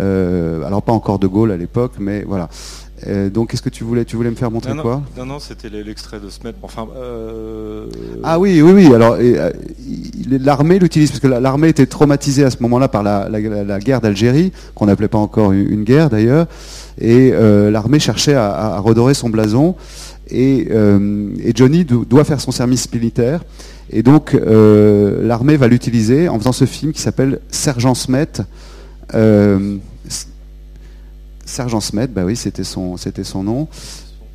Euh, alors pas encore de Gaulle à l'époque, mais voilà. Donc, qu'est-ce que tu voulais Tu voulais me faire montrer non, quoi? Non, non, c'était l'extrait de Smet. Enfin, Ah oui, oui, oui. Alors, l'armée l'utilise parce que la- l'armée était traumatisée à ce moment-là par la, la- la- la guerre d'Algérie, qu'on n'appelait pas encore une, guerre d'ailleurs, et l'armée cherchait à, à redorer son blason. Et, et Johnny do- doit faire son service militaire. Et donc, euh, l'armée va l'utiliser en faisant ce film qui s'appelle Sergent Smet. Euh, Sergent Smet, bah oui, c'était son, c'était son nom.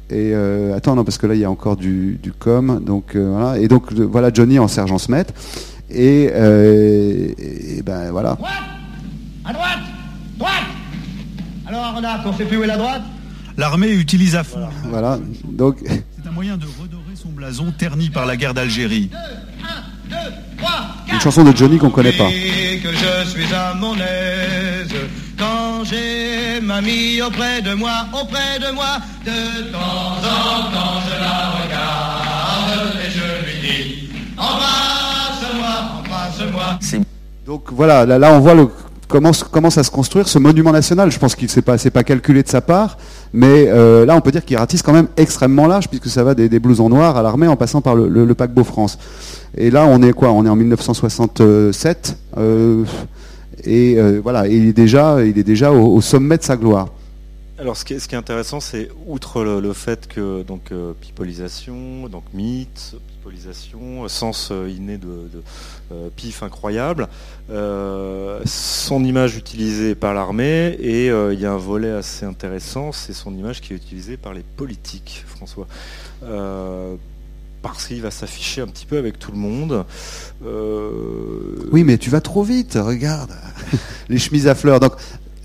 Et euh, attends, non, parce que là, il y a encore du, du com. Donc, euh, voilà. Et donc, voilà Johnny en sergent Smet. Et, euh, et ben voilà. À droite Droite Alors, Arnaque, on sait plus où est la droite? L'armée utilise à fond. Voilà. Donc, C'est un moyen de redorer son blason terni par la guerre d'Algérie. Une chanson de Johnny qu'on connaît pas. Et que je suis à mon aise quand j'ai mamie auprès de moi, auprès de moi. De temps en temps, je la regarde et je lui dis Embrasse-moi, embrasse-moi. Donc voilà, là, là, on voit le, comment commence à se construire ce monument national. Je pense qu'il s'est pas, c'est pas calculé de sa part, mais euh, là on peut dire qu'il ratisse quand même extrêmement large puisque ça va des, des blousons noirs à l'armée en passant par le, le- le paquebot France. Et là, on est quoi? On est en 1967. euh, et euh, voilà, il est déjà, il est déjà au, sommet de sa gloire. Alors, ce qui est, intéressant, c'est outre le, fait que donc euh, pipolisation, donc mythe, pipolisation, sens inné de, pif incroyable, son image utilisée par l'armée et il y a un volet assez intéressant, c'est son image qui est utilisée par les politiques, François. Parce qu'il va s'afficher un petit peu avec tout le monde. Euh, Oui, mais tu vas trop vite, regarde. les chemises à fleurs. Donc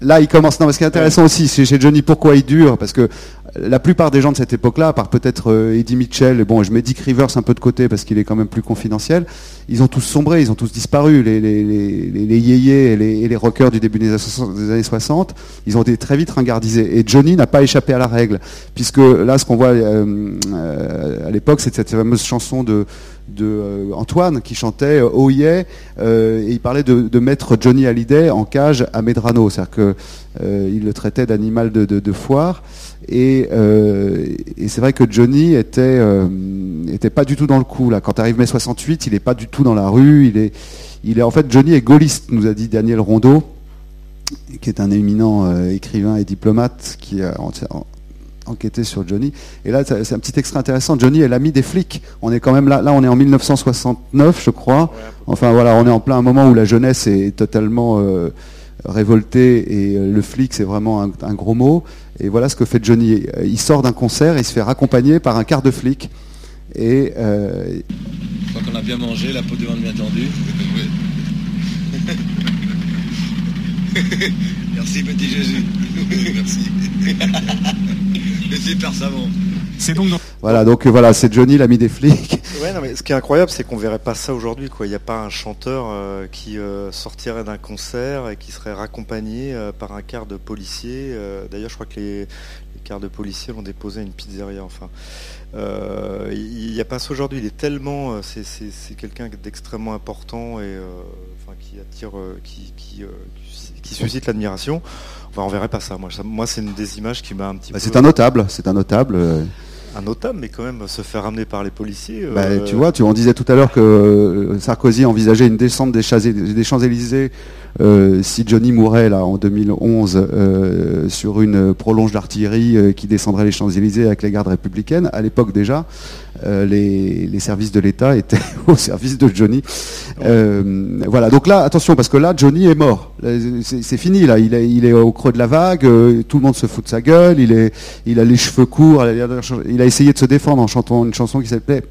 là, il commence. Non, mais ce qui est intéressant aussi, c'est chez Johnny, pourquoi il dure? Parce que la plupart des gens de cette époque-là, à part peut-être euh, Eddie Mitchell, et bon, je mets Dick Rivers un peu de côté parce qu'il est quand même plus confidentiel, ils ont tous sombré, ils ont tous disparu. Les, les, et les, rockers du début des années 60, des années 60, ils ont été très vite ringardisés. Et Johnny n'a pas échappé à la règle, puisque là, ce qu'on voit euh, euh, à l'époque, c'est cette fameuse chanson de Antoine qui chantait Oh yeah et il parlait de, mettre Johnny Hallyday en cage à Medrano, c'est-à-dire que euh, il le traitait d'animal de foire et, euh, et c'est vrai que Johnny était euh, était pas du tout dans le coup là. Quand arrive mai 68, il est pas du tout dans la rue, il est il est en fait Johnny est gaulliste, nous a dit Daniel Rondeau qui est un éminent euh, écrivain et diplomate qui a en- en- enquêté sur Johnny. Et là, c'est un petit extrait intéressant. Johnny est l'ami des flics. On est quand même là. Là, on est en 1969, je crois. Enfin voilà, on est en plein moment où la jeunesse est totalement révoltée et le flic, c'est vraiment un, un gros mot. Et voilà ce que fait Johnny. Il sort d'un concert, il se fait raccompagner par un quart de flic. Et euh, Je crois qu'on a bien mangé, la peau de bien tendue. Merci petit Jésus. Merci. Le super savant. C'est donc dans... voilà, donc euh, voilà, c'est Johnny, l'ami des flics. Ouais, non, mais ce qui est incroyable, c'est qu'on verrait pas ça aujourd'hui. Quoi. Il n'y a pas un chanteur euh, qui euh, sortirait d'un concert et qui serait raccompagné euh, par un quart de policiers. Euh, D'ailleurs, je crois que les, les quarts de policiers l'ont déposé à une pizzeria. Enfin, euh, il n'y a pas ça aujourd'hui. Il est tellement, euh, c'est, c'est- c'est quelqu'un d'extrêmement important et euh, enfin, qui attire, euh, qui, qui, euh, qui- qui suscite l'admiration. Enfin, on verrait pas ça. Moi, ça- moi, c'est une des images qui m'a un petit Bah, peu. c'est un notable, c'est un notable. euh, un notable, mais quand même se faire ramener par les policiers. Bah, euh, tu vois, tu, on disait tout à l'heure que euh, Sarkozy envisageait une descente des, Champs-Élysées euh, si Johnny mourait là en 2011 euh, sur une prolonge d'artillerie qui descendrait les Champs-Élysées avec les gardes républicaines. À l'époque déjà, euh, les, les services de l'État étaient au service de Johnny. Euh, voilà, donc là, attention, parce que là, Johnny est mort. C'est fini, là. Il est, il est au creux de la vague, euh, tout le monde se fout de sa gueule, il, est, il a les cheveux courts, il a, il a essayé de se défendre en chantant une chanson qui s'appelait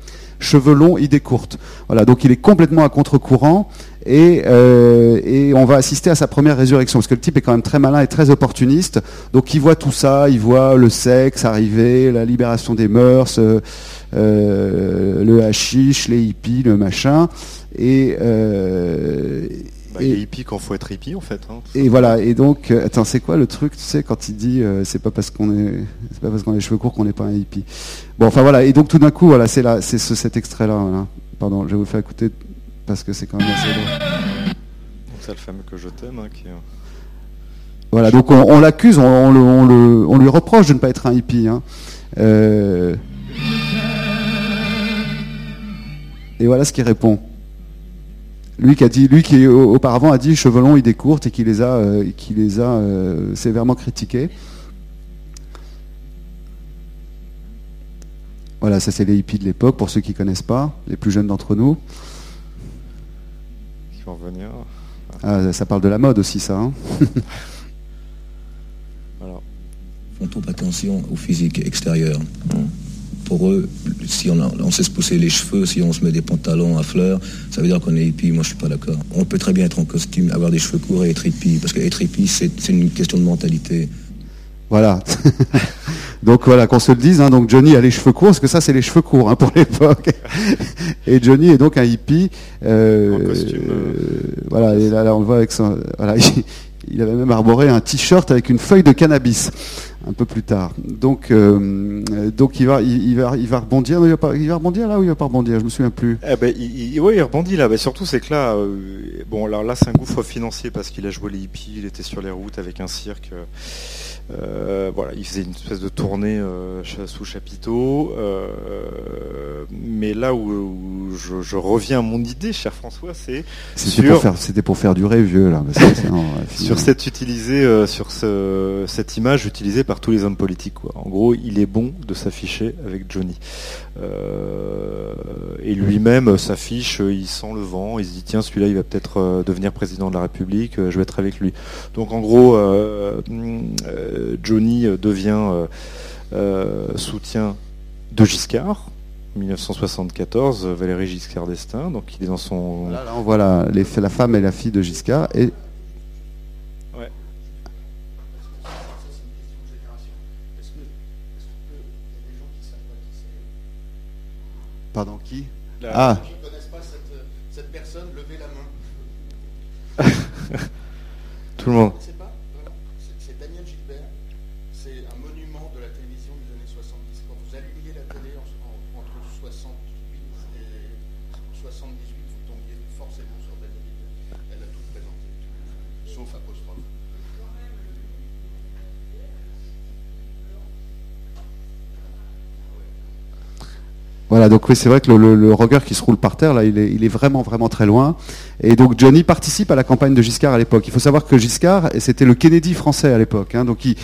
Cheveux longs, idées courtes. Voilà, donc il est complètement à contre-courant et, euh, et on va assister à sa première résurrection parce que le type est quand même très malin et très opportuniste. Donc il voit tout ça, il voit le sexe arriver, la libération des mœurs, euh, euh, le hashish, les hippies, le machin. Et, Bah, il est hippie quand faut être hippie en fait. hein. et voilà. Et donc, euh, attends, c'est quoi le truc, tu sais, quand il dit, euh, c'est pas parce qu'on est, c'est pas parce qu'on a les cheveux courts qu'on n'est pas un hippie. Bon, enfin voilà. Et donc tout d'un coup, voilà, c'est là, c'est ce, cet extrait-là. Voilà. Pardon, je vais vous faire écouter parce que c'est quand même assez. Donc c'est le fameux que je t'aime hein, qui est- Voilà, donc on, on l'accuse, on, on le- on le- on lui reproche de ne pas être un hippie. hein. Euh, Et voilà ce qu'il répond. Lui qui a dit, lui qui au- auparavant a dit cheveux longs, idées courtes et qui les a, euh, qui les a euh, sévèrement critiqués. Voilà, ça c'est les hippies de l'époque, pour ceux qui connaissent pas, les plus jeunes d'entre nous. qui revenir. Ah, ça parle de la mode aussi, ça. hein. font trop attention au physique extérieur? Pour eux, si on, a- on sait se pousser les cheveux, si on se met des pantalons à fleurs, ça veut dire qu'on est hippie. Moi, je suis pas d'accord. On peut très bien être en costume, avoir des cheveux courts et être hippie, parce qu'être hippie, c'est c'est une question de mentalité. Voilà. donc voilà, qu'on se le dise. hein, donc Johnny a les cheveux courts, parce que ça c'est les cheveux courts hein, pour l'époque. et Johnny est donc un hippie. euh, euh, voilà, et là, là, on le voit avec son. Voilà, il, il avait même arboré un t-shirt avec une feuille de cannabis un peu plus tard. Donc, euh, donc il va, il, va, il va rebondir. Il, va il rebondir là ou il va pas rebondir? Je me souviens plus. Eh ben, il, rebondit là. Ben, surtout, c'est que là, euh, bon, là, c'est un gouffre financier parce qu'il a joué les hippies, il était sur les routes avec un cirque. euh, Euh, voilà, il faisait une espèce de tournée euh, sous chapiteau. Euh, mais là où, je, je, reviens à mon idée, cher François, c'est c'était pour faire c'était pour faire durer vieux là. sur cette utilisée, sur ce, cette image utilisée par tous les hommes politiques. Quoi. En gros, il est bon de s'afficher avec Johnny. et lui-même s'affiche, il sent le vent, il se dit tiens celui-là il va peut-être devenir président de la République, je vais être avec lui. Donc en gros Johnny devient euh, soutien de Giscard. 1974, Valérie Giscard d'Estaing, donc il est dans son. Là, on voit la, la, femme et la fille de Giscard et. Ouais. Pardon, qui? La... Ah. Qui ne connaissent pas cette, cette personne, levez la main. Tout le monde. Voilà, donc oui, c'est vrai que le, le, qui se roule par terre, là, il est, il est, vraiment, vraiment très loin. Et donc Johnny participe à la campagne de Giscard à l'époque. Il faut savoir que Giscard, c'était le Kennedy français à l'époque. Hein, donc il,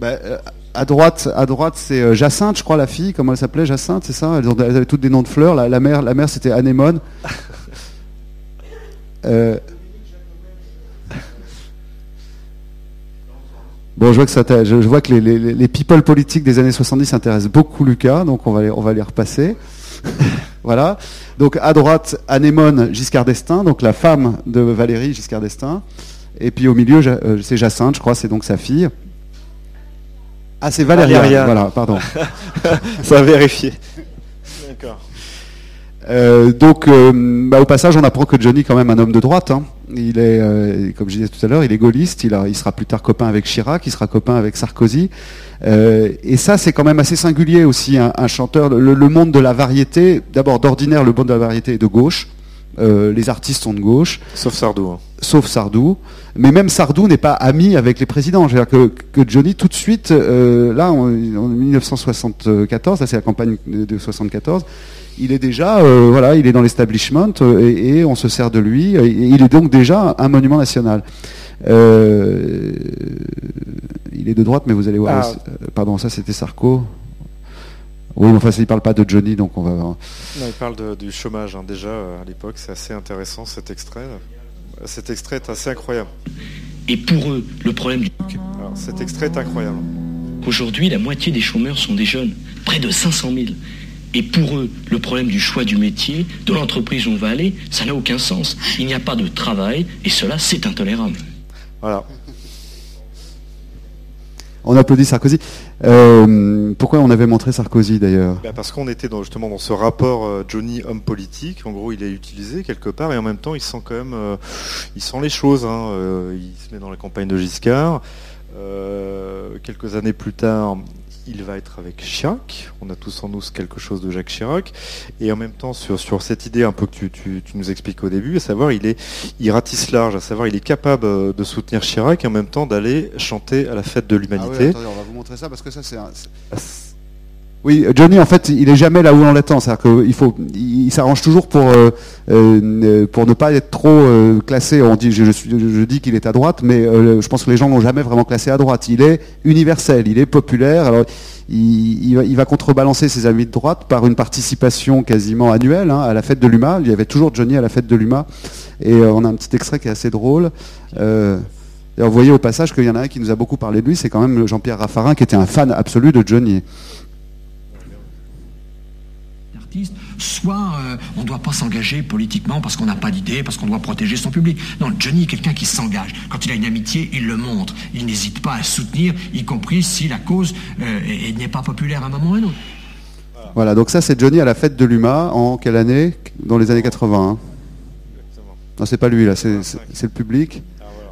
ben, euh, à droite, à droite, c'est euh, Jacinthe, je crois, la fille. Comment elle s'appelait, Jacinthe, c'est ça? Elles, avaient toutes des noms de fleurs. La, mère, la mère, c'était Anémone. Euh, Bon, je vois que, ça je, vois que les, les, les, people politiques des années 70 intéressent beaucoup Lucas, donc on va les, on va les repasser. voilà. Donc à droite, Anémone Giscard d'Estaing, donc la femme de Valérie Giscard d'Estaing. Et puis au milieu, euh, c'est Jacinthe, je crois, c'est donc sa fille. Ah, c'est Valérie. Voilà, pardon. ça a vérifié. D'accord. Euh, donc, euh, bah, au passage, on apprend que Johnny est quand même un homme de droite. Hein. Il est, euh, comme je disais tout à l'heure, il est gaulliste. Il, il, sera plus tard copain avec Chirac, il sera copain avec Sarkozy. et ça, c'est quand même assez singulier aussi. Un, un chanteur, le, le, monde de la variété. D'abord, d'ordinaire, le monde de la variété est de gauche. les artistes sont de gauche. Sauf Sardou. Hein. Sauf Sardou. Mais même Sardou n'est pas ami avec les présidents. Je veux dire que, que Johnny, tout de suite, là, en, en 1974, là c'est la campagne de 74 il est déjà, euh, voilà, il est dans l'establishment euh, et, on se sert de lui. Et, il est donc déjà un monument national. Euh, il est de droite, mais vous allez voir. Ah. pardon, ça c'était Sarko. Oui, mais enfin, il ne parle pas de Johnny, donc on va. Non, il parle du chômage. Hein. Déjà, à l'époque, c'est assez intéressant cet extrait. Cet extrait est assez incroyable. Et pour eux, le problème du. Alors, cet extrait est incroyable. Aujourd'hui, la moitié des chômeurs sont des jeunes, près de 500 000. Et pour eux, le problème du choix du métier, de l'entreprise où on va aller, ça n'a aucun sens. Il n'y a pas de travail et cela, c'est intolérable. Voilà. On applaudit Sarkozy. Euh, pourquoi on avait montré Sarkozy d'ailleurs? Ben, Parce qu'on était dans, justement dans ce rapport euh, Johnny homme politique. En gros, il est utilisé quelque part et en même temps, il sent quand même, euh, il sent les choses. Hein. il se met dans la campagne de Giscard. quelques années plus tard, il va être avec Chirac. On a tous en nous quelque chose de Jacques Chirac. Et en même temps, sur, sur cette idée un peu que tu, nous expliques au début, à savoir, il, est, il ratisse large, à savoir, il est capable euh, de soutenir Chirac et en même temps d'aller chanter à la fête de l'humanité. Ah on va vous montrer ça parce que ça, c'est un. Oui, Johnny, en fait, il est jamais là où on l'attend. C'est-à-dire qu'il il, s'arrange toujours pour euh, euh, pour ne pas être trop euh, classé. On dit, je, dis qu'il est à droite, mais je pense que les gens l'ont jamais vraiment classé à droite. Il est universel, il est populaire. Alors, il, il, va, contrebalancer ses amis de droite par une participation quasiment annuelle hein, à la fête de l'UMA. Il y avait toujours Johnny à la fête de l'UMA, et on a un petit extrait qui est assez drôle. vous voyez au passage qu'il y en a un qui nous a beaucoup parlé de lui, c'est quand même Jean-Pierre Raffarin, qui était un fan absolu de Johnny soit euh, on ne doit pas s'engager politiquement parce qu'on n'a pas d'idée, parce qu'on doit protéger son public. Non, Johnny est quelqu'un qui s'engage. Quand il a une amitié, il le montre. Il n'hésite pas à soutenir, y compris si la cause euh, n'est pas populaire à un moment ou à un autre. Voilà, donc ça c'est Johnny à la fête de l'UMA en quelle année? Dans les années 80. Hein. Non, c'est pas lui là, c'est le public.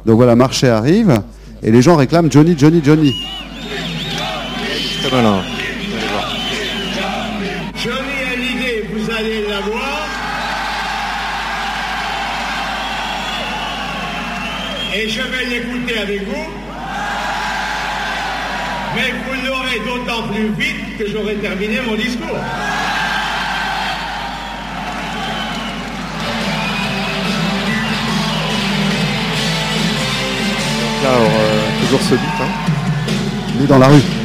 Donc voilà, marché arrive et les gens réclament Johnny, Johnny, Johnny. Très malin. allez la voir. et je vais l'écouter avec vous. Mais vous l'aurez d'autant plus vite que j'aurai terminé mon discours. Donc là, alors, euh, toujours ce beat. Hein. Il est dans la rue.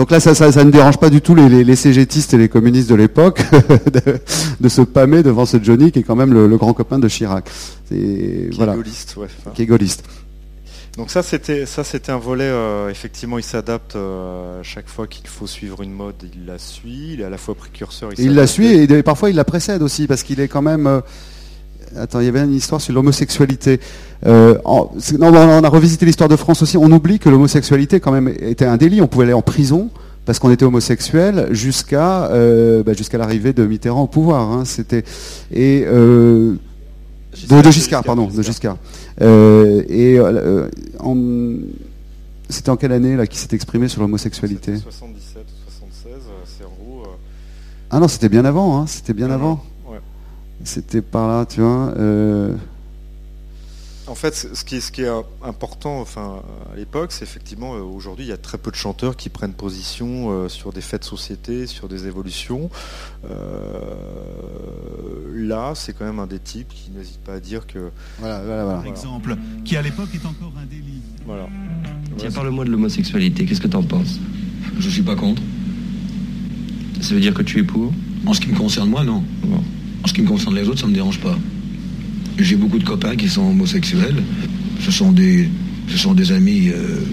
Donc là, ça, ça, ça ne dérange pas du tout les, les, et les communistes de l'époque de, de se pâmer devant ce Johnny qui est quand même le, le grand copain de Chirac. Qui voilà. est gaulliste, ouais. enfin. Qui est gaulliste. Donc ça c'était ça c'était un volet euh, effectivement il s'adapte euh, à chaque fois qu'il faut suivre une mode il la suit il est à la fois précurseur Et il la suit et il- parfois il la précède aussi parce qu'il est quand même. euh, Attends, il y avait une histoire sur l'homosexualité. Euh, en- c'est- on a revisité l'histoire de France aussi. On oublie que l'homosexualité quand même était un délit. On pouvait aller en prison parce qu'on était homosexuel jusqu'à euh, bah, jusqu'à l'arrivée de Mitterrand au pouvoir. hein. C'était et euh, de, de Giscard, pardon, de Giscard. Et en- c'était en quelle année là qui s'est exprimé sur l'homosexualité? 77 ou 76 euh, Serrault, euh, Ah non, c'était bien avant. Hein, c'était bien Non, avant. non. C'était par là, tu vois. euh, En fait, ce qui est, ce qui est important, enfin, à l'époque, c'est effectivement, euh, aujourd'hui, il y a très peu de chanteurs qui prennent position euh, sur des faits de société, sur des évolutions. Euh, là, c'est quand même un des types qui n'hésite pas à dire que. Voilà, voilà, voilà. Par exemple, qui à l'époque est encore un délit. Voilà. Tiens, parle-moi de l'homosexualité, qu'est-ce que t'en penses? Je suis pas contre. Ça veut dire que tu es pour? En ce qui me concerne, moi, non. En ce qui me concerne les autres, ça me dérange pas. J'ai beaucoup de copains qui sont homosexuels. Ce sont des, ce sont des amis euh,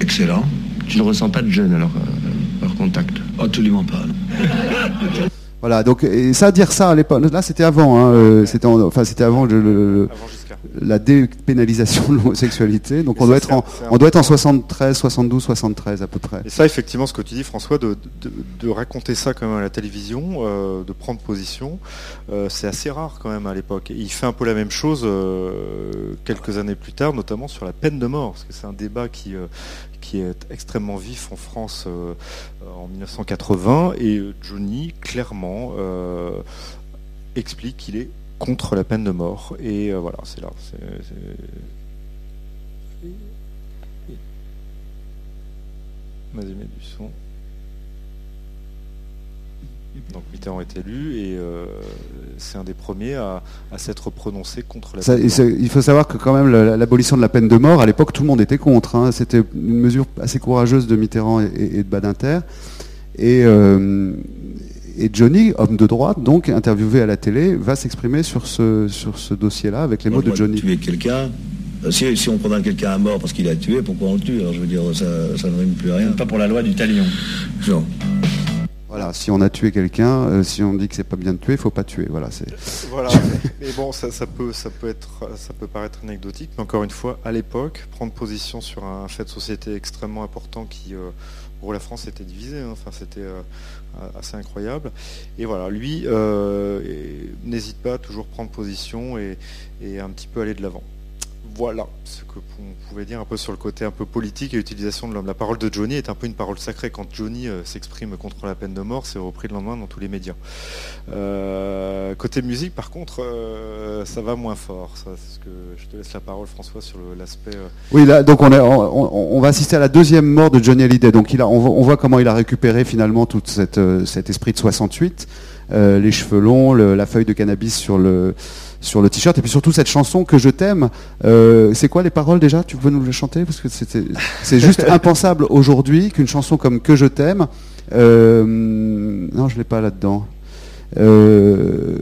excellents. Tu ne ressens pas de gêne alors, euh, hors contact? Absolument pas. non. Voilà, donc et ça dire ça à l'époque, là c'était avant, hein, euh, c'était en- enfin c'était avant le- le- le- la dépénalisation de l'homosexualité. Donc Et on ça, doit être c'est en, un- on doit être en important. 73, 72, 73 à peu près. Et ça, effectivement, ce que tu dis, François, de, de- de raconter ça quand même à la télévision, euh, de prendre position, euh, c'est assez rare quand même à l'époque. Et il fait un peu la même chose euh, quelques années plus tard, notamment sur la peine de mort, parce que c'est un débat qui, euh, qui est extrêmement vif en France euh, en 1980. Et euh, Johnny, clairement, euh, explique qu'il est contre la peine de mort. Et voilà, c'est là. du son. Donc Mitterrand est élu et euh, c'est un des premiers à, à s'être prononcé contre la Ça- peine de mort. il faut savoir que quand même la- l'abolition de la peine de mort, à l'époque tout le monde était contre. hein. C'était une mesure assez courageuse de Mitterrand et, de Badinter. Et, euh, et Johnny, homme de droite, donc interviewé à la télé, va s'exprimer sur ce, sur ce dossier-là avec les On mots de Johnny. tuer quelqu'un. Euh, Si, si on condamne quelqu'un à mort parce qu'il a tué, pourquoi on le tue? Alors je veux dire, ça, ça ne rime plus à rien. Pas pour la loi du talion. Non. Voilà, si on a tué quelqu'un, euh, si on dit que c'est pas bien de tuer, il faut pas tuer. Voilà, c'est. Voilà, mais bon, ça, ça peut, ça peut être, ça peut paraître anecdotique, mais encore une fois, à l'époque, prendre position sur un fait de société extrêmement important qui, euh, pour la France, était divisé. hein. Enfin, c'était euh, assez incroyable. Et voilà, lui euh, n'hésite pas à toujours prendre position et, et un petit peu aller de l'avant. Voilà ce que on pouvait dire un peu sur le côté un peu politique et utilisation de l'homme. La parole de Johnny est un peu une parole sacrée. Quand Johnny euh, s'exprime contre la peine de mort, c'est repris le lendemain dans tous les médias. Euh, côté musique, par contre, euh, ça va moins fort. Ça, ce que je te laisse la parole, François, sur l'aspect. Oui, là, donc on, va assister à la deuxième mort de Johnny Hallyday. Donc on, voit, comment il a récupéré finalement tout cet esprit de 68, euh, les cheveux longs, la feuille de cannabis sur le sur le t-shirt et puis surtout cette chanson que je t'aime. Euh, c'est quoi les paroles déjà? Tu peux nous le chanter? Parce que c'est juste impensable aujourd'hui qu'une chanson comme Que je t'aime. euh, non, je l'ai pas là-dedans. Euh,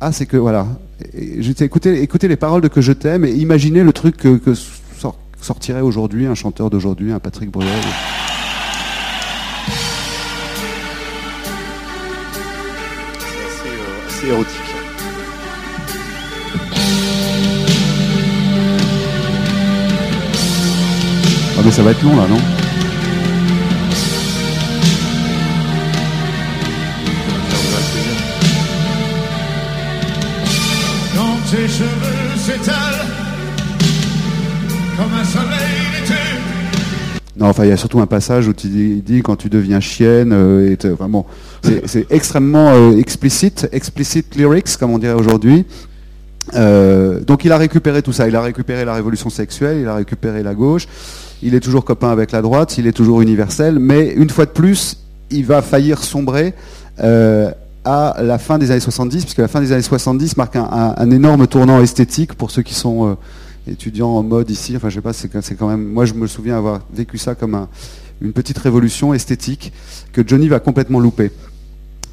ah, c'est que voilà. Écoutez les paroles de Que je t'aime et imaginez le truc que, que sort- sortirait aujourd'hui un chanteur d'aujourd'hui, un Patrick Bruel. c'est assez, assez érotique. Mais ça va être long là, non? Quand tes cheveux s'étalent comme un soleil d'été. Non, enfin, il y a surtout un passage où tu dis, dis quand tu deviens chienne, euh, et enfin, bon, c'est c'est extrêmement euh, explicite, explicit lyrics, comme on dirait aujourd'hui. Euh, donc il a récupéré tout ça, il a récupéré la révolution sexuelle, il a récupéré la gauche, il est toujours copain avec la droite, il est toujours universel, mais une fois de plus, il va faillir sombrer euh, à la fin des années 70, puisque la fin des années 70 marque un, énorme tournant esthétique pour ceux qui sont euh, étudiants en mode ici. Enfin, je sais pas, quand- même. Moi, je me souviens avoir vécu ça comme un- une petite révolution esthétique que Johnny va complètement louper.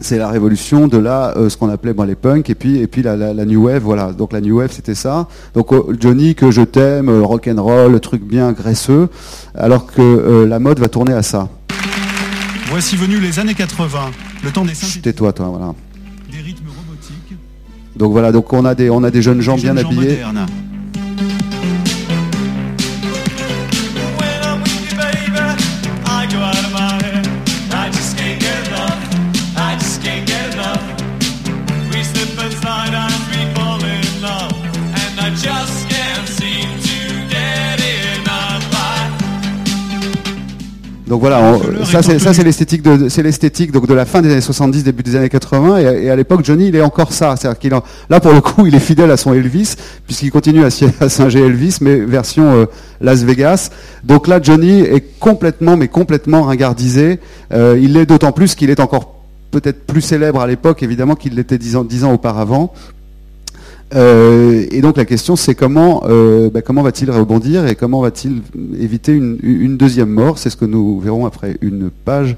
C'est la révolution de là, euh, ce qu'on appelait bon, les punks, et puis et puis la, la- la new wave, voilà. Donc la new wave, c'était ça. Donc euh, Johnny que je t'aime, euh, rock and roll, le truc bien graisseux, alors que euh, la mode va tourner à ça. Voici venu les années 80, le temps des Tais-toi, toi, voilà. des rythmes robotiques, Donc voilà, donc on a des on a des jeunes gens des bien gens habillés. modernes. Donc voilà, on- ça c'est ça c'est l'esthétique de c'est l'esthétique donc de la fin des années 70 début des années 80 et, à- et à l'époque Johnny il est encore ça, c'est-à-dire qu'il en- là pour le coup il est fidèle à son Elvis puisqu'il continue à, si- à singer Elvis mais version euh, Las Vegas. Donc là Johnny est complètement mais complètement ringardisé. Euh, il l'est d'autant plus qu'il est encore peut-être plus célèbre à l'époque évidemment qu'il l'était dix ans dix ans auparavant. Euh, et donc la question c'est comment euh, bah, comment va-t-il rebondir et comment va-t-il éviter une, une deuxième mort? C'est ce que nous verrons après une page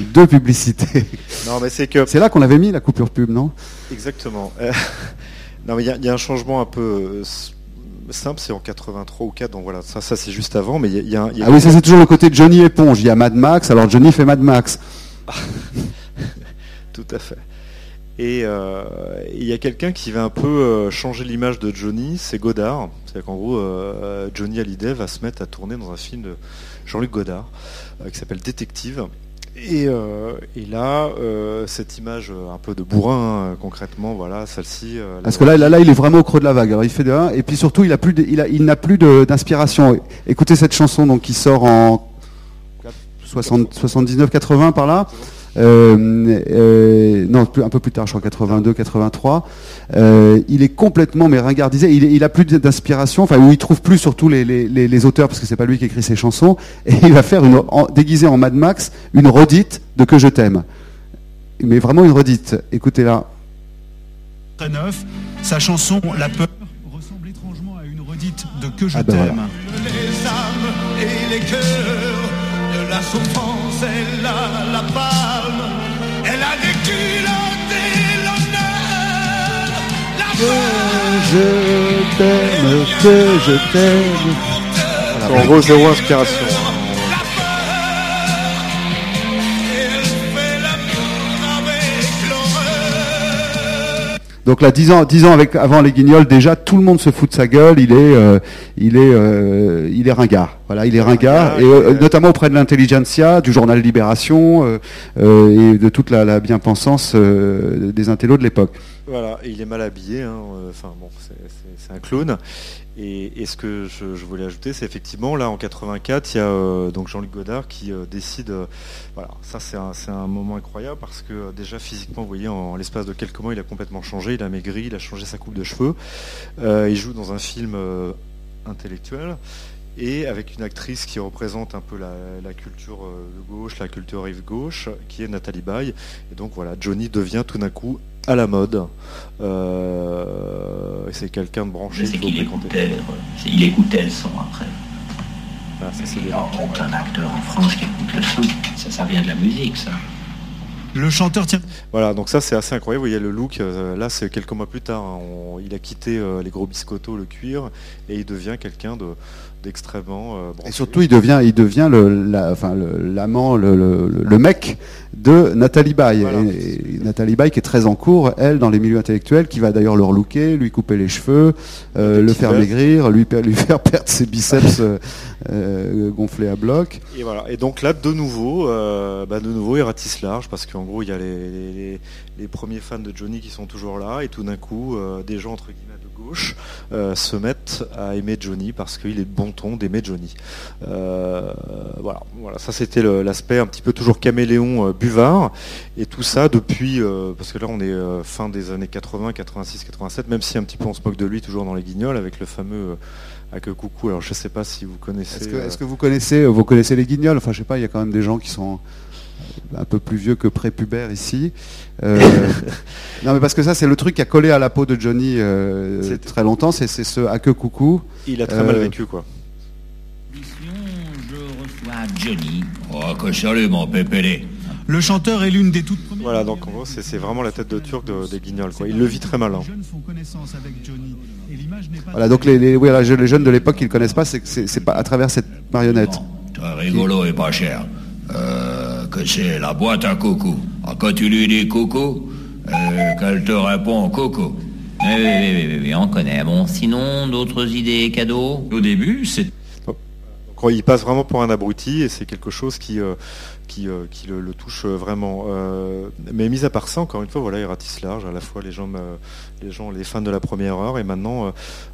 de publicité. Non, mais c'est que C'est là qu'on avait mis la coupure pub, non? Exactement. Euh, non, mais il y, a- il y a un changement un peu simple, c'est en 83 ou 4, donc voilà, ça, ça c'est juste avant, mais il y a, il y a un- il y a- Ah oui, ça c'est toujours le côté Johnny éponge. Il y a Mad Max, alors Johnny fait Mad Max. Tout à fait. Et euh, il y a quelqu'un qui va un peu euh, changer l'image de Johnny, c'est Godard. C'est-à-dire qu'en gros, euh, Johnny Hallyday va se mettre à tourner dans un film de Jean-Luc Godard euh, qui s'appelle Détective. Et, euh, et là, euh, cette image un peu de bourrin, hein, concrètement, voilà, celle-ci. euh, Parce que là, là, là, il est vraiment au creux de la vague. Alors il fait de un, et puis surtout, il a plus, de- il a, il n'a plus de- d'inspiration. Écoutez cette chanson donc qui sort en 79-80 par là. Euh, euh, non, plus- un peu plus tard, je crois 82, 83. Euh, il est complètement mais ringardisé. Il, il a plus d'inspiration. Enfin, où il trouve plus surtout les, les, les, les auteurs parce que c'est pas lui qui écrit ses chansons. Et il va faire une, en- déguisé en Mad Max une redite de Que je t'aime. Mais vraiment une redite. Écoutez-la. Très neuf, sa chanson La peur ressemble étrangement à une redite de Que je Ah ben t'aime. voilà. les âmes et les cœurs de la souffrance, elle a la palme, elle a des culottes et l'honneur. La Je t'aime, que je t'aime. en gros, zéro inspiration. Donc là, dix ans, dix ans avec, avant les Guignols, déjà tout le monde se fout de sa gueule. Il est, euh, il est, euh, il est ringard. Voilà, il est ringard, et euh, notamment auprès de l'intelligentsia, du journal Libération euh, euh, et de toute la, la bien-pensance euh, des intellos de l'époque. Voilà, et il est mal habillé, hein, enfin bon, c'est un clown. Et, ce que je, voulais ajouter, c'est effectivement là en 84, il y a euh, donc Jean-Luc Godard qui euh, décide. euh, voilà, ça c'est un, moment incroyable parce que déjà physiquement, vous voyez, en, l'espace de quelques mois, il a complètement changé, il a maigri, il a changé sa coupe de cheveux. Il joue dans un film intellectuel et avec une actrice qui représente un peu la, la culture de gauche, la culture rive gauche, qui est Nathalie Baye. Et donc voilà, Johnny devient tout d'un coup à la mode. Euh, et c'est quelqu'un de branché. C'est qu'il écoutait, il écoutait le son après. Voilà, ça, c'est Il bien. y a aucun acteur en France qui écoute le son. Ça, ça vient de la musique, ça. Le chanteur tient. Voilà, donc ça c'est assez incroyable. Vous voyez le look. euh, là, c'est quelques mois plus tard. hein, on- il a quitté euh, les gros biscottos, le cuir, et il devient quelqu'un de d'extrêmement. euh, Et surtout, il devient, il devient le, la- enfin, le- l'amant, le, le, le mec de Nathalie Baye. Et, et Nathalie Baye qui est très en cours, elle, dans les milieux intellectuels, qui va d'ailleurs le relooker, lui couper les cheveux, euh, le faire maigrir, lui, faire perdre ses biceps euh, gonflé à bloc. Et voilà. Et donc là, de nouveau, euh, bah, de nouveau, il ratisse large parce qu'en gros, il y a les, les- premiers fans de Johnny qui sont toujours là, et tout d'un coup, euh, des gens entre guillemets de gauche se mettent à aimer Johnny parce qu'il est bon ton d'aimer Johnny. Voilà, voilà. Ça, c'était l'aspect un petit peu toujours caméléon buvard, et tout ça depuis, parce que là, on est fin des années 80, 86, 87, même si un petit peu on se moque de lui toujours dans les Guignols avec le fameux à que coucou. Alors, je sais pas si vous connaissez. Est-ce que, euh, est-ce que vous connaissez, vous connaissez les guignols? Enfin, je sais pas, il y a quand même des gens qui sont un peu plus vieux que prépubères ici. Euh, non, mais parce que ça, c'est le truc qui a collé à la peau de Johnny euh, très longtemps. C'est, c'est ce à que coucou. Il a très Euh, mal vécu, quoi. Je reçois Johnny. Oh, que salut, mon pépélé. Le chanteur est l'une des toutes premières. Voilà, donc en gros, c'est c'est vraiment la tête de turc de- des guignols. Quoi. Il le vit très mal. hein. Voilà, donc les, les, oui, les jeunes de l'époque qui ne le connaissent pas, c'est, que c'est, pas à travers cette marionnette. Très rigolo et pas cher. Euh, que c'est la boîte à coucou. Ah, quand tu lui dis coucou, euh, qu'elle te répond coucou. Oui, oui, oui, oui, on connaît. Bon, sinon, d'autres idées cadeaux? Au début, c'est... Il passe vraiment pour un abruti et c'est quelque chose qui, euh, qui, euh, qui le, touche vraiment. Euh, mais mis à part ça, encore une fois, voilà, il ratisse large. À la fois les gens, euh, les fans de la première heure et maintenant euh,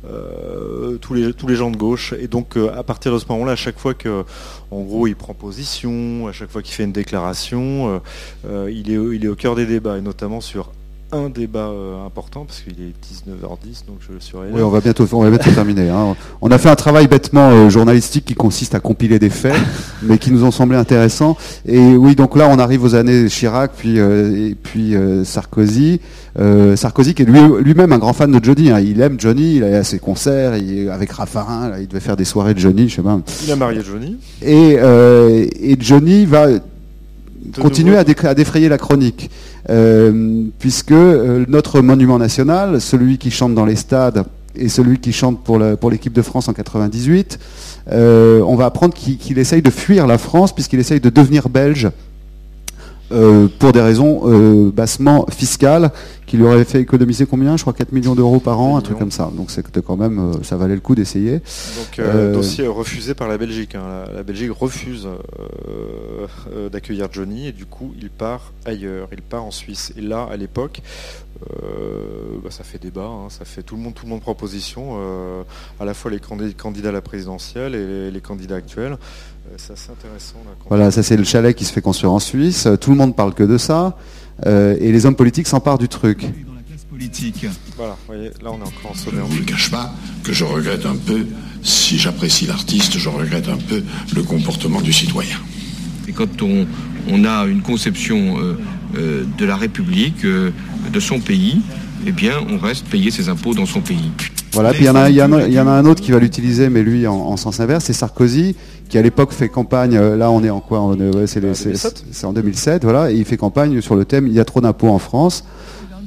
euh, tous les gens de gauche. Et donc euh, à partir de ce moment-là, à chaque fois que, gros, il prend position, à chaque fois qu'il fait une déclaration, euh, euh, il est au cœur des débats et notamment sur un débat euh, important parce qu'il est 19h10 donc je surveille. Oui, on va bientôt, on va bientôt terminer. hein. On a fait un travail bêtement euh, journalistique qui consiste à compiler des faits, mais qui nous ont semblé intéressants. Et oui, donc là, on arrive aux années Chirac, puis euh, et puis euh, Sarkozy. Euh, Sarkozy qui est lui- lui-même un grand fan de Johnny. hein. Il aime Johnny. Il a ses concerts il- avec Raffarin. là, il devait faire des soirées de Johnny, je sais pas. Il a marié Johnny. Et, euh, et Johnny va continuer à, défrayer la chronique, Euh, puisque euh, notre monument national, celui qui chante dans les stades et celui qui chante pour l'équipe de France en 98, euh, on va apprendre qu'il qu'il essaye de fuir la France puisqu'il essaye de devenir belge. Euh, pour des raisons euh, bassement fiscales qui lui auraient fait économiser combien? Je crois 4 millions d'euros par an, un truc comme ça. Donc c'était quand même, euh, ça valait le coup d'essayer. Donc euh, dossier refusé par la Belgique. hein. La, la Belgique refuse d'accueillir Johnny et du coup il part ailleurs. Il part en Suisse. Et là, à l'époque, bah, ça fait débat. hein. Ça fait tout le monde, tout le monde prend position. euh, à la fois les candid- candidats à la présidentielle et les, les candidats actuels. Euh, c'est assez intéressant. là, quand- Voilà, ça c'est le chalet qui se fait construire en Suisse. Tout le monde parle que de ça. Euh, et les hommes politiques s'emparent du truc. Politique. Voilà. vous voyez, là on est encore en Je ne sommaire. vous le cache pas que je regrette un peu, si j'apprécie l'artiste, je regrette un peu le comportement du citoyen. Et quand on, on a une conception euh, euh, de la République, euh, de son pays, eh bien, on reste payer ses impôts dans son pays. Voilà, puis il y, en a- y y en un autre qui va l'utiliser, mais lui en, en sens inverse, c'est Sarkozy, qui à l'époque fait campagne, euh, là on est en quoi ouais, c'est les- c'est- 2007. c'est en 2007, voilà, et il fait campagne sur le thème Il y a trop d'impôts en France.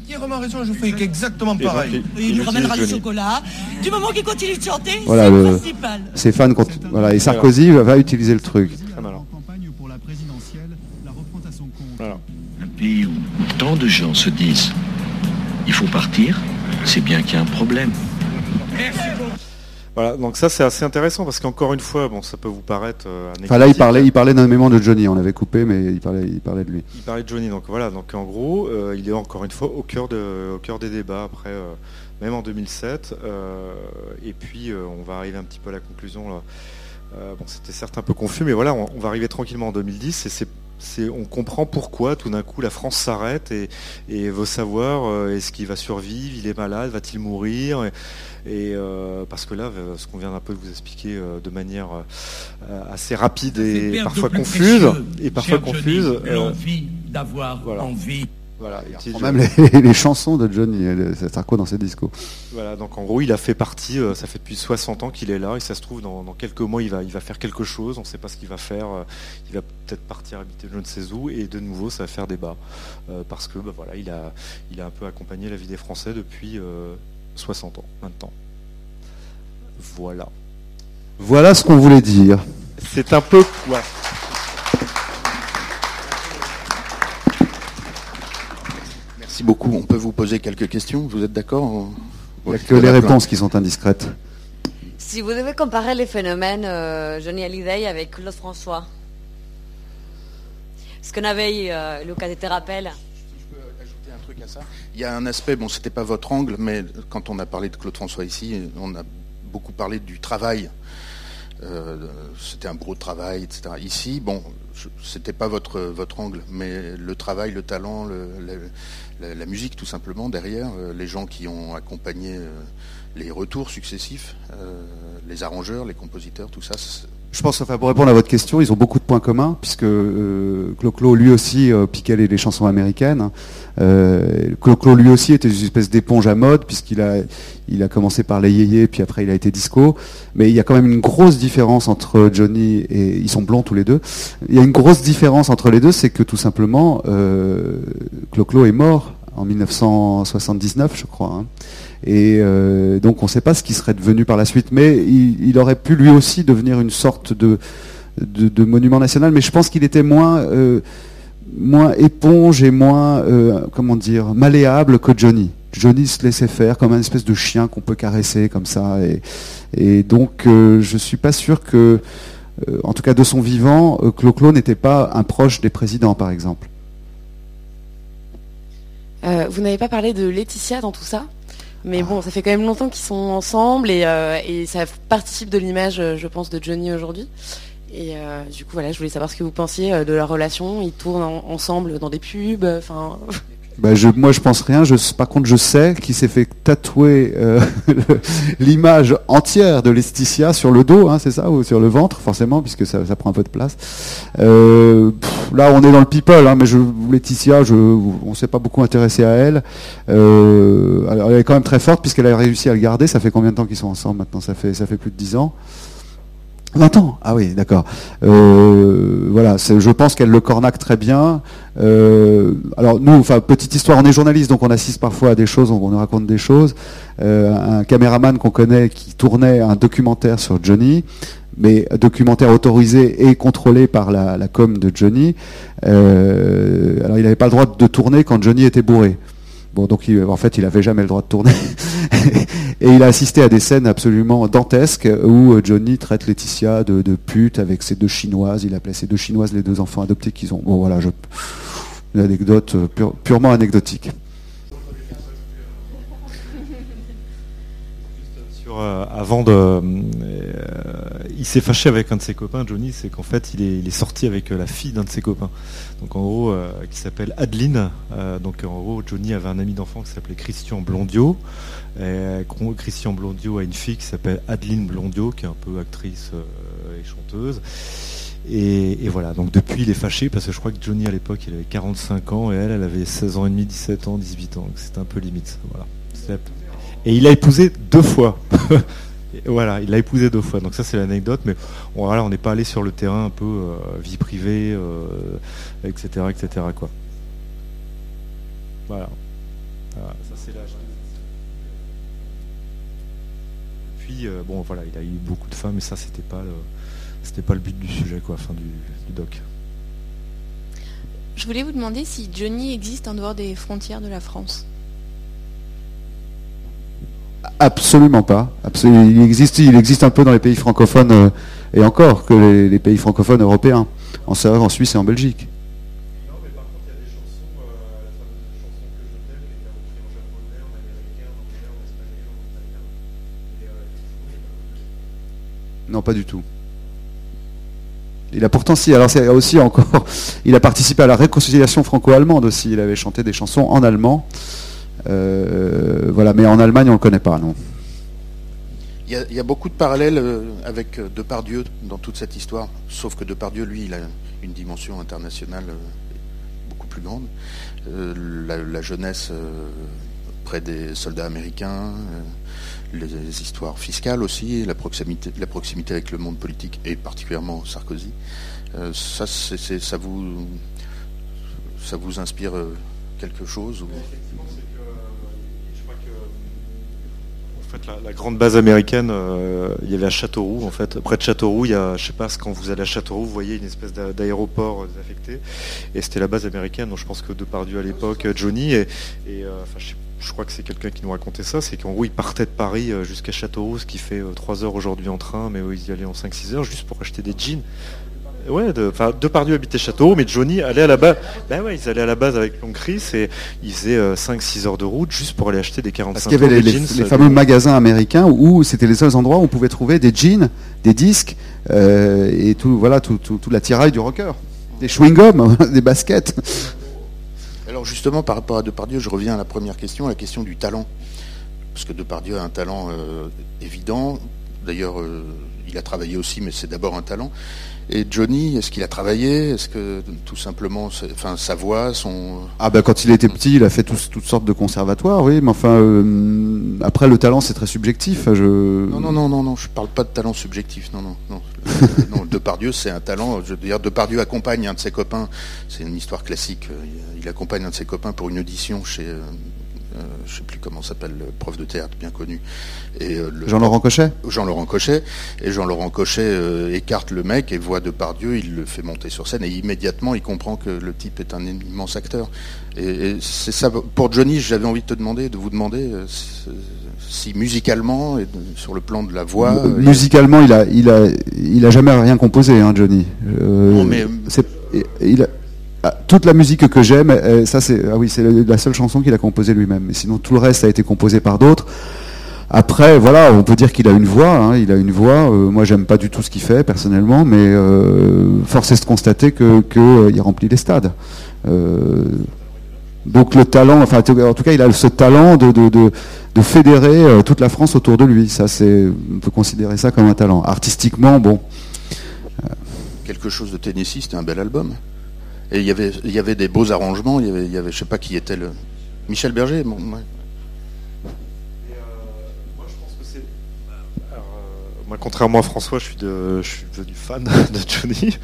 Entièrement raison, je fais exactement pareil. il- lui ramènera du chocolat. Du moment qu'il continue de chanter, Voilà, c'est le- principal. ses fans, voilà, et Sarkozy va, va utiliser le truc. Voilà. Un pays où tant de gens se disent il faut partir, c'est bien qu'il y a un problème. Voilà, donc ça c'est assez intéressant parce qu'encore une fois, bon, ça peut vous paraître euh, Enfin là, il parlait, il parlait nommément de Johnny, on l'avait coupé, mais il parlait, il parlait de lui. Il parlait de Johnny, donc voilà, donc en gros, euh, il est encore une fois au cœur, de, au cœur des débats après, euh, même en 2007. euh, et puis, on va arriver un petit peu à la conclusion. Là. Bon, c'était certes un peu confus, mais voilà, on, on va arriver tranquillement en 2010 et c'est- on comprend pourquoi tout d'un coup la France s'arrête et, et veut savoir euh, est-ce qu'il va survivre, il est malade, va-t-il mourir et, et, euh, parce que là, euh, ce qu'on vient d'un peu de vous expliquer euh, de manière euh, assez rapide et parfois confuse, et parfois cher confuse. euh, L'envie d'avoir voilà. envie. Voilà, Même les, les chansons de Johnny, Sarko dans ses discours? Voilà, donc en gros, il a fait partie, euh, ça fait depuis 60 ans qu'il est là, et ça se trouve, dans, dans quelques mois, il va, il va faire quelque chose, on ne sait pas ce qu'il va faire, euh, il va peut-être partir habiter je ne sais où, et de nouveau, ça va faire débat, euh, parce que bah, voilà, il a, il a un peu accompagné la vie des Français depuis euh, 60 ans maintenant. Voilà. Voilà ce qu'on voulait dire. C'est un peu quoi Merci beaucoup. On peut vous poser quelques questions? Vous êtes d'accord Il n'y a que les réponses qui sont indiscrètes. Si vous devez comparer les phénomènes euh, Johnny Hallyday avec Claude François, ce qu'on avait eu, euh, Lucas te Il y a un aspect, bon, c'était pas votre angle, mais quand on a parlé de Claude François ici, on a beaucoup parlé du travail. Euh, c'était un gros travail, etc. Ici, bon, c'était pas votre votre angle, mais le travail, le talent, le- le- la, musique, tout simplement derrière, euh, les gens qui ont accompagné euh, les retours successifs, les arrangeurs, les compositeurs, tout ça. Je pense, enfin, pour répondre à votre question, ils ont beaucoup de points communs, puisque euh, Clo-Clo, lui aussi, euh, piquait les, chansons américaines. Euh, Clo-Clo, lui aussi, était une espèce d'éponge à mode, puisqu'il a, il a commencé par les yéyés, puis après il a été disco. Mais il y a quand même une grosse différence entre Johnny et... Ils sont blonds tous les deux. Il y a une grosse différence entre les deux, c'est que tout simplement, euh, Clo-Clo est mort en 1979, je crois. hein. Et euh, donc on ne sait pas ce qui serait devenu par la suite, mais il, aurait pu lui aussi devenir une sorte de, monument national. Mais je pense qu'il était moins, euh, éponge et moins, euh, comment dire, malléable que Johnny. Johnny se laissait faire comme un espèce de chien qu'on peut caresser comme ça. Et, et donc je suis pas sûr que, en tout cas de son vivant, Clo-Clo n'était pas un proche des présidents, par exemple. Vous n'avez pas parlé de Laetitia dans tout ça? Mais bon, ça fait quand même longtemps qu'ils sont ensemble et, euh, ça participe de l'image, euh, je pense, de Johnny aujourd'hui. Et euh, du coup, voilà, je voulais savoir ce que vous pensiez de leur relation. Ils tournent en- ensemble dans des pubs. Enfin, Bah, je, moi, je pense rien. Je, par contre, je sais qu'il s'est fait tatouer euh, l'image entière de Laetitia sur le dos, hein, c'est ça, ou sur le ventre, forcément, puisque ça, ça prend un peu de place. Euh, là, on est dans le people, hein, mais je, Laetitia, je, on s'est pas beaucoup intéressé à elle. Euh, elle est quand même très forte puisqu'elle a réussi à le garder. Ça fait combien de temps qu'ils sont ensemble maintenant? Ça fait, ça fait plus de 10 ans. 20 ans Ah oui, d'accord. Euh, voilà, je pense qu'elle le cornaque très bien. Euh, alors nous, enfin petite histoire, on est journaliste, donc on assiste parfois à des choses, on, nous raconte des choses. Euh, un caméraman qu'on connaît qui tournait un documentaire sur Johnny, mais documentaire autorisé et contrôlé par la, com de Johnny. Alors il n'avait pas le droit de tourner quand Johnny était bourré. Bon, donc en fait, il avait jamais le droit de tourner. et il a assisté à des scènes absolument dantesques où euh, Johnny traite Laetitia de, pute avec ses deux chinoises. Il appelait ses deux chinoises les deux enfants adoptés qu'ils ont. Bon, voilà, je, une anecdote euh, pure- purement anecdotique. Euh, avant de, il s'est fâché avec un de ses copains, Johnny, c'est qu'en fait il est, sorti avec la fille d'un de ses copains. Donc en gros, qui s'appelle Adeline. Donc en gros, Johnny avait un ami d'enfant qui s'appelait Christian Blondio. Et, Christian Blondio a une fille qui s'appelle Adeline Blondio, qui est un peu actrice euh, et chanteuse. Et, voilà, donc depuis il est fâché parce que je crois que Johnny à l'époque il avait 45 ans et elle, elle avait 16 ans et demi, 17 ans, 18 ans. C'était un peu limite. Voilà. C'est- Et il a épousé deux fois. Voilà, il l'a épousé deux fois. Donc ça c'est l'anecdote, mais bon, voilà, on n'est pas allé sur le terrain un peu euh, vie privée, euh, etc., etc. Quoi. Voilà, euh, bon voilà, il a eu beaucoup de femmes, mais ça c'était pas le, c'était pas le but du sujet quoi, fin du, du doc. Je voulais vous demander si Johnny existe en dehors des frontières de la France. Absolument pas. Il, existe, il existe un peu dans les pays francophones, euh, et encore que les, les pays francophones européens, en, en Suisse et en Belgique. Non, pas du tout. Il a pourtant si, alors c'est aussi encore, il a participé à la réconciliation franco-allemande aussi. Il avait chanté des chansons en allemand. Euh, voilà, mais en Allemagne on le connaît pas, non. Il y, a, beaucoup de parallèles euh, avec euh, Depardieu dans toute cette histoire, sauf que Depardieu, lui, il a une dimension internationale beaucoup plus grande. La, jeunesse des soldats américains, euh, les, histoires fiscales aussi, la proximité, la proximité avec le monde politique et particulièrement Sarkozy. Euh, ça, ça vous, ça vous inspire euh, quelque chose. En fait, la, la grande base américaine, il y avait à Châteauroux, en fait. Près de Châteauroux, il y a, je sais pas, quand vous allez à Châteauroux, vous voyez une espèce d'a- d'aéroport désaffecté. Et c'était la base américaine, donc je pense que Depardieu à l'époque, Johnny, et, je crois que c'est quelqu'un qui nous racontait ça, c'est qu'en gros, il partait de Paris euh, jusqu'à Châteauroux, ce qui fait 3 heures aujourd'hui en train, mais ils y allaient en 5-6 heures, juste pour acheter des jeans. Ouais, de, enfin, Depardieu habitait Châteauroux, mais Johnny allait à la base. Ben ouais, ils allaient à la base avec Long Chris et ils faisaient 5-6 heures de route juste pour aller acheter des 45 Parce qu'il y avait les, jeans, les euh, fameux magasins américains où c'était les seuls endroits où on pouvait trouver des jeans, des disques euh, et tout, voilà, tout, tout, tout l'attirail du rocker. Des chewing-gums, des baskets. Alors justement, par rapport à Depardieu, je reviens à la première question, la question du talent. Parce que Depardieu a un talent euh, évident. D'ailleurs, euh, il a travaillé aussi, mais c'est d'abord un talent. Et Johnny, est-ce qu'il a travaillé? Est-ce que tout simplement, enfin, sa voix, son... Ah ben quand il était petit, il a fait toutes sortes de conservatoires, oui, mais enfin euh, après le talent c'est très subjectif. Je... Non, non, non, non, non, je parle pas de talent subjectif, non, non, non. Non, Depardieu, c'est un talent. Je veux dire, Depardieu accompagne un de ses copains. C'est une histoire classique. Il, accompagne un de ses copains pour une audition chez, euh, je sais plus comment s'appelle, le prof de théâtre bien connu. Et euh, Jean-Laurent Cochet Jean-Laurent Cochet. Et Jean-Laurent Cochet euh, écarte le mec et voit Depardieu, il le fait monter sur scène et immédiatement il comprend que le type est un immense acteur. Et, et c'est ça. Pour Johnny, j'avais envie de te demander, de vous demander euh, si, si musicalement et de- sur le plan de la voix. euh, Musicalement, il a, il a, il a jamais rien composé, hein, Johnny. Euh, Non, mais- c'est- il a- ah, toute la musique que j'aime, euh, ça c'est, ah oui, c'est la- seule chanson qu'il a composée lui-même. Mais sinon, tout le reste a été composé par d'autres. Après, voilà, on peut dire qu'il a une voix. hein, il a une voix. euh, moi, j'aime pas du tout ce qu'il fait personnellement, mais euh, force est de constater que, euh, remplit les stades. Donc le talent, enfin en tout cas, il a ce talent de, fédérer toute la France autour de lui. On peut considérer ça comme un talent. Artistiquement, bon. quelque chose de Tennessee, c'était un bel album. Et il y avait, des beaux arrangements. Il y avait, sais pas qui était le Michel Berger. bon, ouais. Moi, contrairement à François, je suis, je suis devenu fan de Johnny.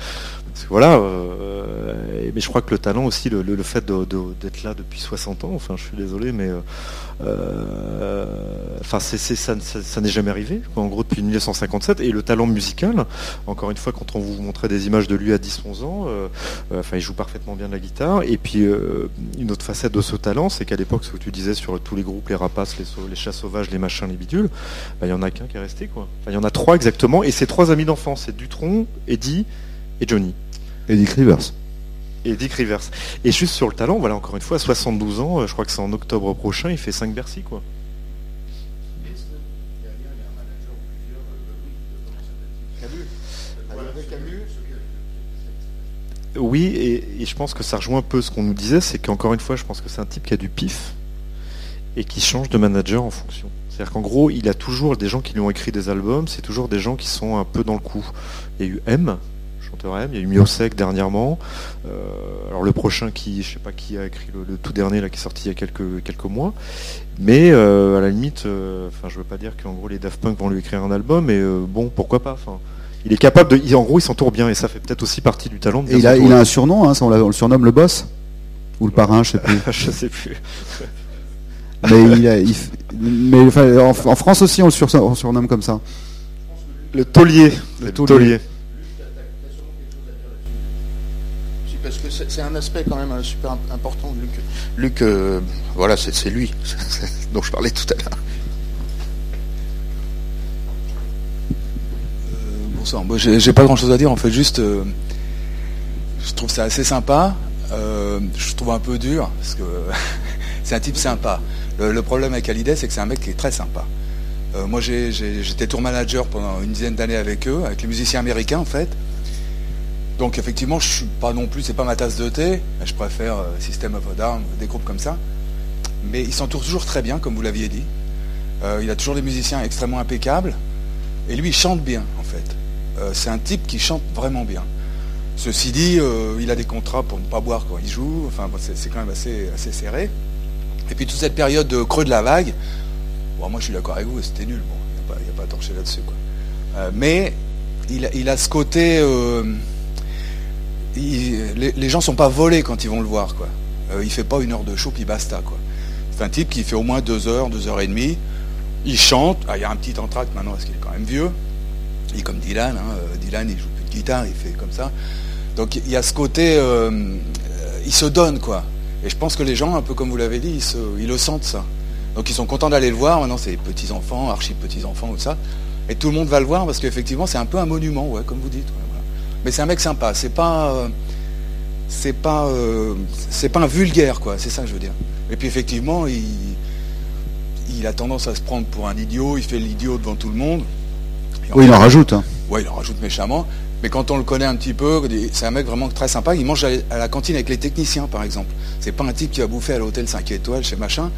Voilà, euh, mais je crois que le talent aussi, le, fait d'être là depuis 60 ans, enfin je suis désolé, mais euh, euh, enfin ça, n'est jamais arrivé, en gros depuis 1957. Et le talent musical, encore une fois, quand on vous montrait des images de lui à 10-11 ans, enfin il joue parfaitement bien de la guitare. Et puis une autre facette de ce talent, c'est qu'à l'époque, ce que tu disais sur tous les groupes, les rapaces, les, chats sauvages, les machins, les bidules, bah, il y en a qu'un qui est resté quoi. Il y en a trois exactement, et c'est trois amis d'enfance, c'est Dutron, Eddie et Johnny. Et Dick Rivers. Et Rivers. Et juste sur le talent, voilà, encore une fois, à 72 ans, euh, je crois que c'est en octobre prochain, il fait 5 Bercy, quoi. Oui, et, et je pense que ça rejoint un peu ce qu'on nous disait, c'est qu'encore une fois, je pense que c'est un type qui a du pif et qui change de manager en fonction. C'est-à-dire qu'en gros, il a toujours des gens qui lui ont écrit des albums, c'est toujours des gens qui sont un peu dans le coup. Il y a eu M, il y a eu Miosek dernièrement. Alors le prochain qui, je sais pas qui a écrit le, tout dernier là qui est sorti il y a quelques, quelques mois. Mais à la limite, enfin je veux pas dire qu'en gros les Daft Punk vont lui écrire un album, mais bon, pourquoi pas. Il est capable de, en gros, il s'entoure bien et ça fait peut-être aussi partie du talent. de il a, il a un surnom, on, le surnomme le boss Ou le parrain, je sais plus. je sais plus. mais il a- en, France aussi, on le surnomme comme ça. Le Le taulier. taulier. Si, parce que c'est un aspect quand même euh, super im- important. Luc, Luc euh, voilà, c'est lui dont je parlais tout à l'heure. Bonsoir. Moi, j'ai pas grand chose à dire. En fait, juste, euh, je trouve ça assez sympa. Euh, je trouve un peu dur parce que c'est un type sympa. Le, le problème avec Hallyday, c'est que c'est un mec qui est très sympa. Euh, moi, j'étais tour manager pendant une dizaine d'années avec eux, avec les musiciens américains en fait. Donc effectivement, je suis pas non plus, c'est pas ma tasse de thé. Je préfère euh, System of a des groupes comme ça. Mais il s'entoure toujours très bien, comme vous l'aviez dit. Euh, il a toujours des musiciens extrêmement impeccables. Et lui, il chante bien, en fait. Euh, c'est un type qui chante vraiment bien. Ceci dit, il a des contrats pour ne pas boire quand il joue. Enfin, c'est quand même assez, assez serré. Et puis toute cette période de creux de la vague, moi je suis d'accord avec vous, c'était nul. Bon, il n'y a, pas- à torcher là-dessus. mais il, il a ce côté... les, gens sont pas volés quand ils vont le voir. Quoi. Euh, il fait pas une heure de show puis basta. C'est un type qui fait au moins deux heures, deux heures et demie. Il chante. Ah, il y a un petit entracte maintenant parce qu'il est quand même vieux. Il est comme Dylan. hein. Euh, Dylan, il joue plus de guitare, il fait comme ça. Donc il y a ce côté, euh, il se donne quoi. Et je pense que les gens, un peu comme vous l'avez dit, ils, le sentent ça. Donc ils sont contents d'aller le voir. Maintenant, c'est petits enfants, archi petits enfants, tout ça. Et tout le monde va le voir parce qu'effectivement, c'est un peu un monument, comme vous dites. Mais c'est un mec sympa. C'est pas, euh, c'est pas, euh, c'est pas un vulgaire, quoi. C'est ça que je veux dire. Et puis effectivement, il, il a tendance à se prendre pour un idiot. Il fait l'idiot devant tout le monde. Et Oui, il en rajoute. hein. Ouais, il en rajoute méchamment. Mais quand on le connaît un petit peu, c'est un mec vraiment très sympa. Il mange à à la cantine avec les techniciens, par exemple. C'est pas un type qui va bouffer à l'hôtel 5 étoiles chez machin.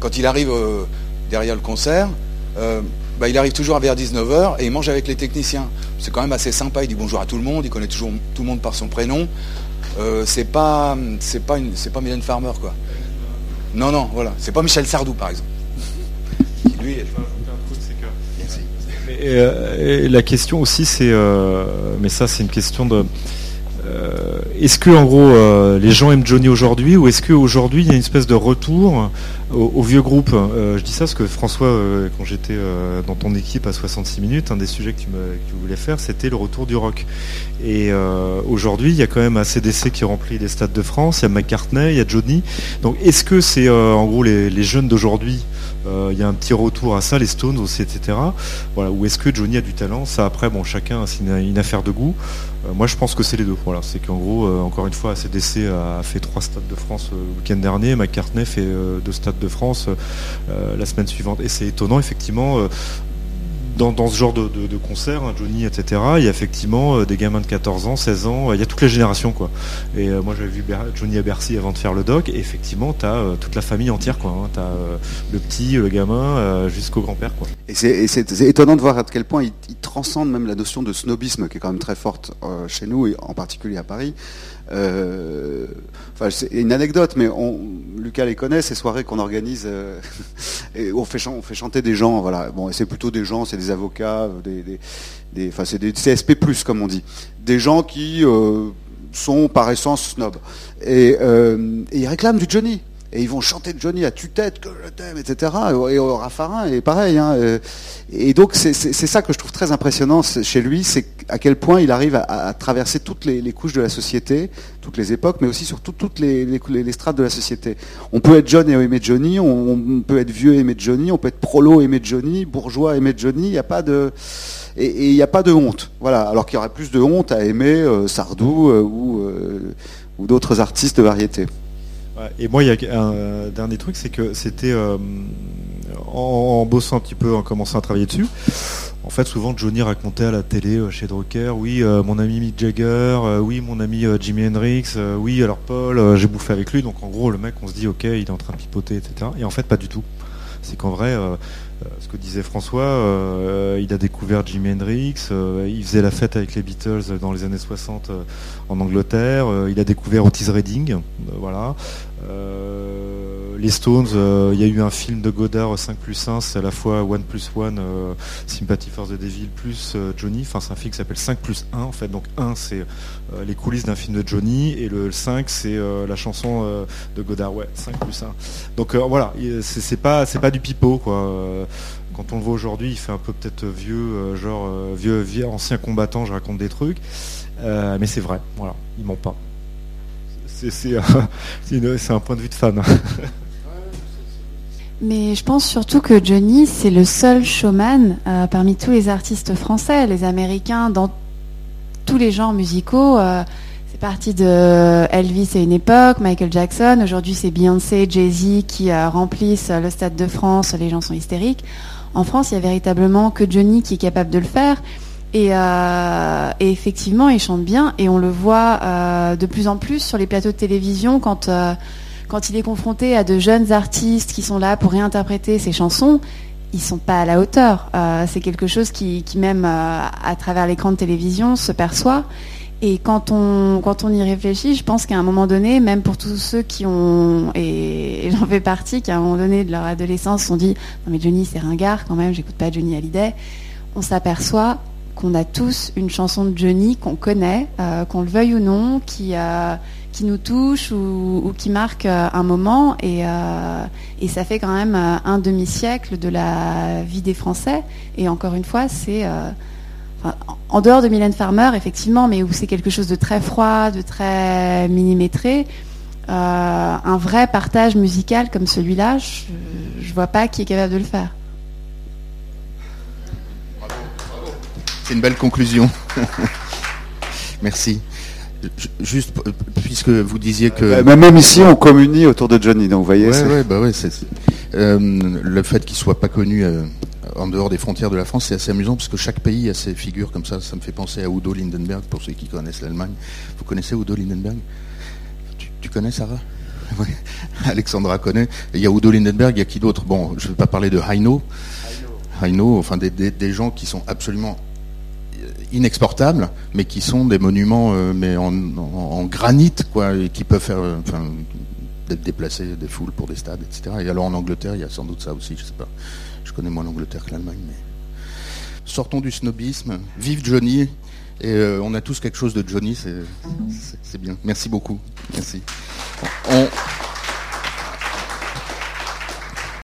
Quand il arrive euh, derrière le concert, euh, bah, il arrive toujours vers 19h et il mange avec les techniciens. C'est quand même assez sympa. Il dit bonjour à tout le monde. Il connaît toujours tout le monde par son prénom. Euh, c'est pas, c'est pas une, c'est pas Mylène Farmer, quoi. Non, non, voilà. C'est pas Michel Sardou, par exemple. Qui, lui, est- Et, euh, et la question aussi, c'est, euh, mais ça, c'est une question de. euh, est-ce que en gros les gens aiment Johnny aujourd'hui ou est-ce qu'aujourd'hui il y a une espèce de retour au, vieux groupe Euh, Je dis ça parce que François, euh, quand j'étais euh, dans ton équipe à 66 minutes, un des sujets que tu, voulais faire, c'était le retour du rock. Et aujourd'hui, il y a quand même ACDC qui remplit les stades de France, il y a McCartney, il y a Johnny. Donc est-ce que c'est en gros les, jeunes d'aujourd'hui il y a un petit retour à ça, les Stones aussi, etc. Voilà, ou est-ce que Johnny a du talent Ça après, bon, chacun, c'est une, affaire de goût. Moi, je pense que c'est les deux. Voilà, c'est qu'en gros, encore une fois, ACDC a fait trois stades de France le week-end dernier, McCartney fait deux stades de France euh, la semaine suivante. Et c'est étonnant, effectivement. euh, dans, dans ce genre de, de, concert, hein, Johnny, etc., il y a effectivement euh, des gamins de 14 ans, 16 ans, il y a toutes les générations, quoi. Et moi, j'avais vu Johnny à Bercy avant de faire le doc, et effectivement, tu as toute la famille entière, quoi. Hein. Tu as le petit, le gamin, jusqu'au grand-père, quoi. Et c'est- étonnant de voir à quel point il, il transcende même la notion de snobisme, qui est quand même très forte chez nous, et en particulier à Paris. Euh, c'est une anecdote, mais on, Lucas les connaît, ces soirées qu'on organise, euh, on fait, chanter des gens, voilà. Bon, c'est plutôt des gens, c'est des avocats, des, des, enfin, c'est des CSP+, comme on dit. Des gens qui euh, sont par essence snobs. Et ils réclament du Johnny. Et ils vont chanter Johnny à tue-tête, que je t'aime, etc. Et au Raffarin, et pareil. hein, euh, Et donc, c'est ça que je trouve très impressionnant chez lui, c'est à quel point il arrive à, traverser toutes les, couches de la société, toutes les époques, mais aussi surtout toutes les, les, les- strates de la société. On peut être jeune et aimer Johnny, on, peut être vieux et aimer Johnny, on peut être prolo et aimer Johnny, bourgeois et aimer Johnny, il n'y a pas de... Et il n'y a pas de honte. Voilà. Alors qu'il y aurait plus de honte à aimer euh, Sardou euh, ou, ou d'autres artistes de variété. Et moi, il y a un dernier truc, c'est que c'était euh, en, bossant un petit peu, en commençant à travailler dessus. En fait, souvent, Johnny racontait à la télé euh, chez Drucker, oui, euh, mon ami Mick Jagger, euh, oui, mon ami euh, Jimi Hendrix, euh, oui, alors Paul, euh, j'ai bouffé avec lui. Donc, en gros, le mec, on se dit, ok, il est en train de pipoter, etc. Et en fait, pas du tout. C'est qu'en vrai, euh, euh, ce que disait François, euh, il a découvert Jimi Hendrix, euh, il faisait la fête avec les Beatles dans les années 60 euh, en Angleterre, euh, il a découvert Otis Redding, euh, voilà. Euh, les Stones, euh, il y a eu un film de Godard 5 plus 1, c'est à la fois One plus One, euh, Sympathy for the Devil plus euh, Johnny, enfin c'est un film qui s'appelle 5 plus 1 en fait, donc 1 c'est les coulisses d'un film de Johnny et le 5 c'est la chanson de Godard, ouais, 5 plus 1. Donc voilà, il- c'est pas, pas du pipeau quoi. Quand on le voit aujourd'hui, il fait un peu peut-être vieux, genre vieux, vieux ancien combattant, je raconte des trucs, mais c'est vrai, voilà, il ment pas. C'est un point de vue de fan. Mais je pense surtout que Johnny, c'est le seul showman euh, parmi tous les artistes français, les Américains, dans tous les genres musicaux. euh, c'est parti de Elvis à une époque, Michael Jackson. Aujourd'hui, c'est Beyoncé, Jay-Z qui euh, remplissent le Stade de France. Les gens sont hystériques. En France, il y a véritablement que Johnny qui est capable de le faire. Et, euh, et effectivement, il chante bien et on le voit euh, de plus en plus sur les plateaux de télévision quand, euh, quand il est confronté à de jeunes artistes qui sont là pour réinterpréter ses chansons. Ils sont pas à la hauteur. C'est quelque chose qui, même à travers l'écran de télévision se perçoit. Et quand on, quand on y réfléchit, je pense qu'à un moment donné, même pour tous ceux qui ont, et, et j'en fais partie, qui à un moment donné de leur adolescence se sont dit, non mais Johnny c'est ringard quand même, j'écoute pas Johnny Hallyday, on s'aperçoit qu'on a tous une chanson de Johnny qu'on connaît, euh, qu'on le veuille ou non, qui, euh, nous touche ou, qui marque euh, un moment. Et, ça fait quand même un demi-siècle de la vie des Français. Et encore une fois, c'est... en- dehors de Mylène Farmer, effectivement, mais où c'est quelque chose de très froid, de très millimétré, un vrai partage musical comme celui-là, je, je vois pas qui est capable de le faire. C'est une belle conclusion. Merci. Juste puisque vous disiez que Euh, Même ici, on communie autour de Johnny, donc vous voyez. Ouais, bah ouais, euh, le fait qu'il soit pas connu euh, en dehors des frontières de la France, c'est assez amusant parce que chaque pays a ses figures comme ça. Ça me fait penser à Udo Lindenberg pour ceux qui connaissent l'Allemagne. Vous connaissez Udo Lindenberg? Tu, tu connais Sarah? Alexandra connaît. Il y a Udo Lindenberg, il y a qui d'autre? Bon, je ne vais pas parler de Heino. Heino, enfin des, des- des gens qui sont absolument inexportables, mais qui sont des monuments euh, mais en, granit, quoi, et qui peuvent faire, euh, enfin, d'être déplacés, des foules pour des stades, etc. Et alors en Angleterre, il y a sans doute ça aussi, je sais pas. Je connais moins l'Angleterre que l'Allemagne, mais sortons du snobisme. Vive Johnny. Et euh, on a tous quelque chose de Johnny, c'est bien. Merci beaucoup. Merci.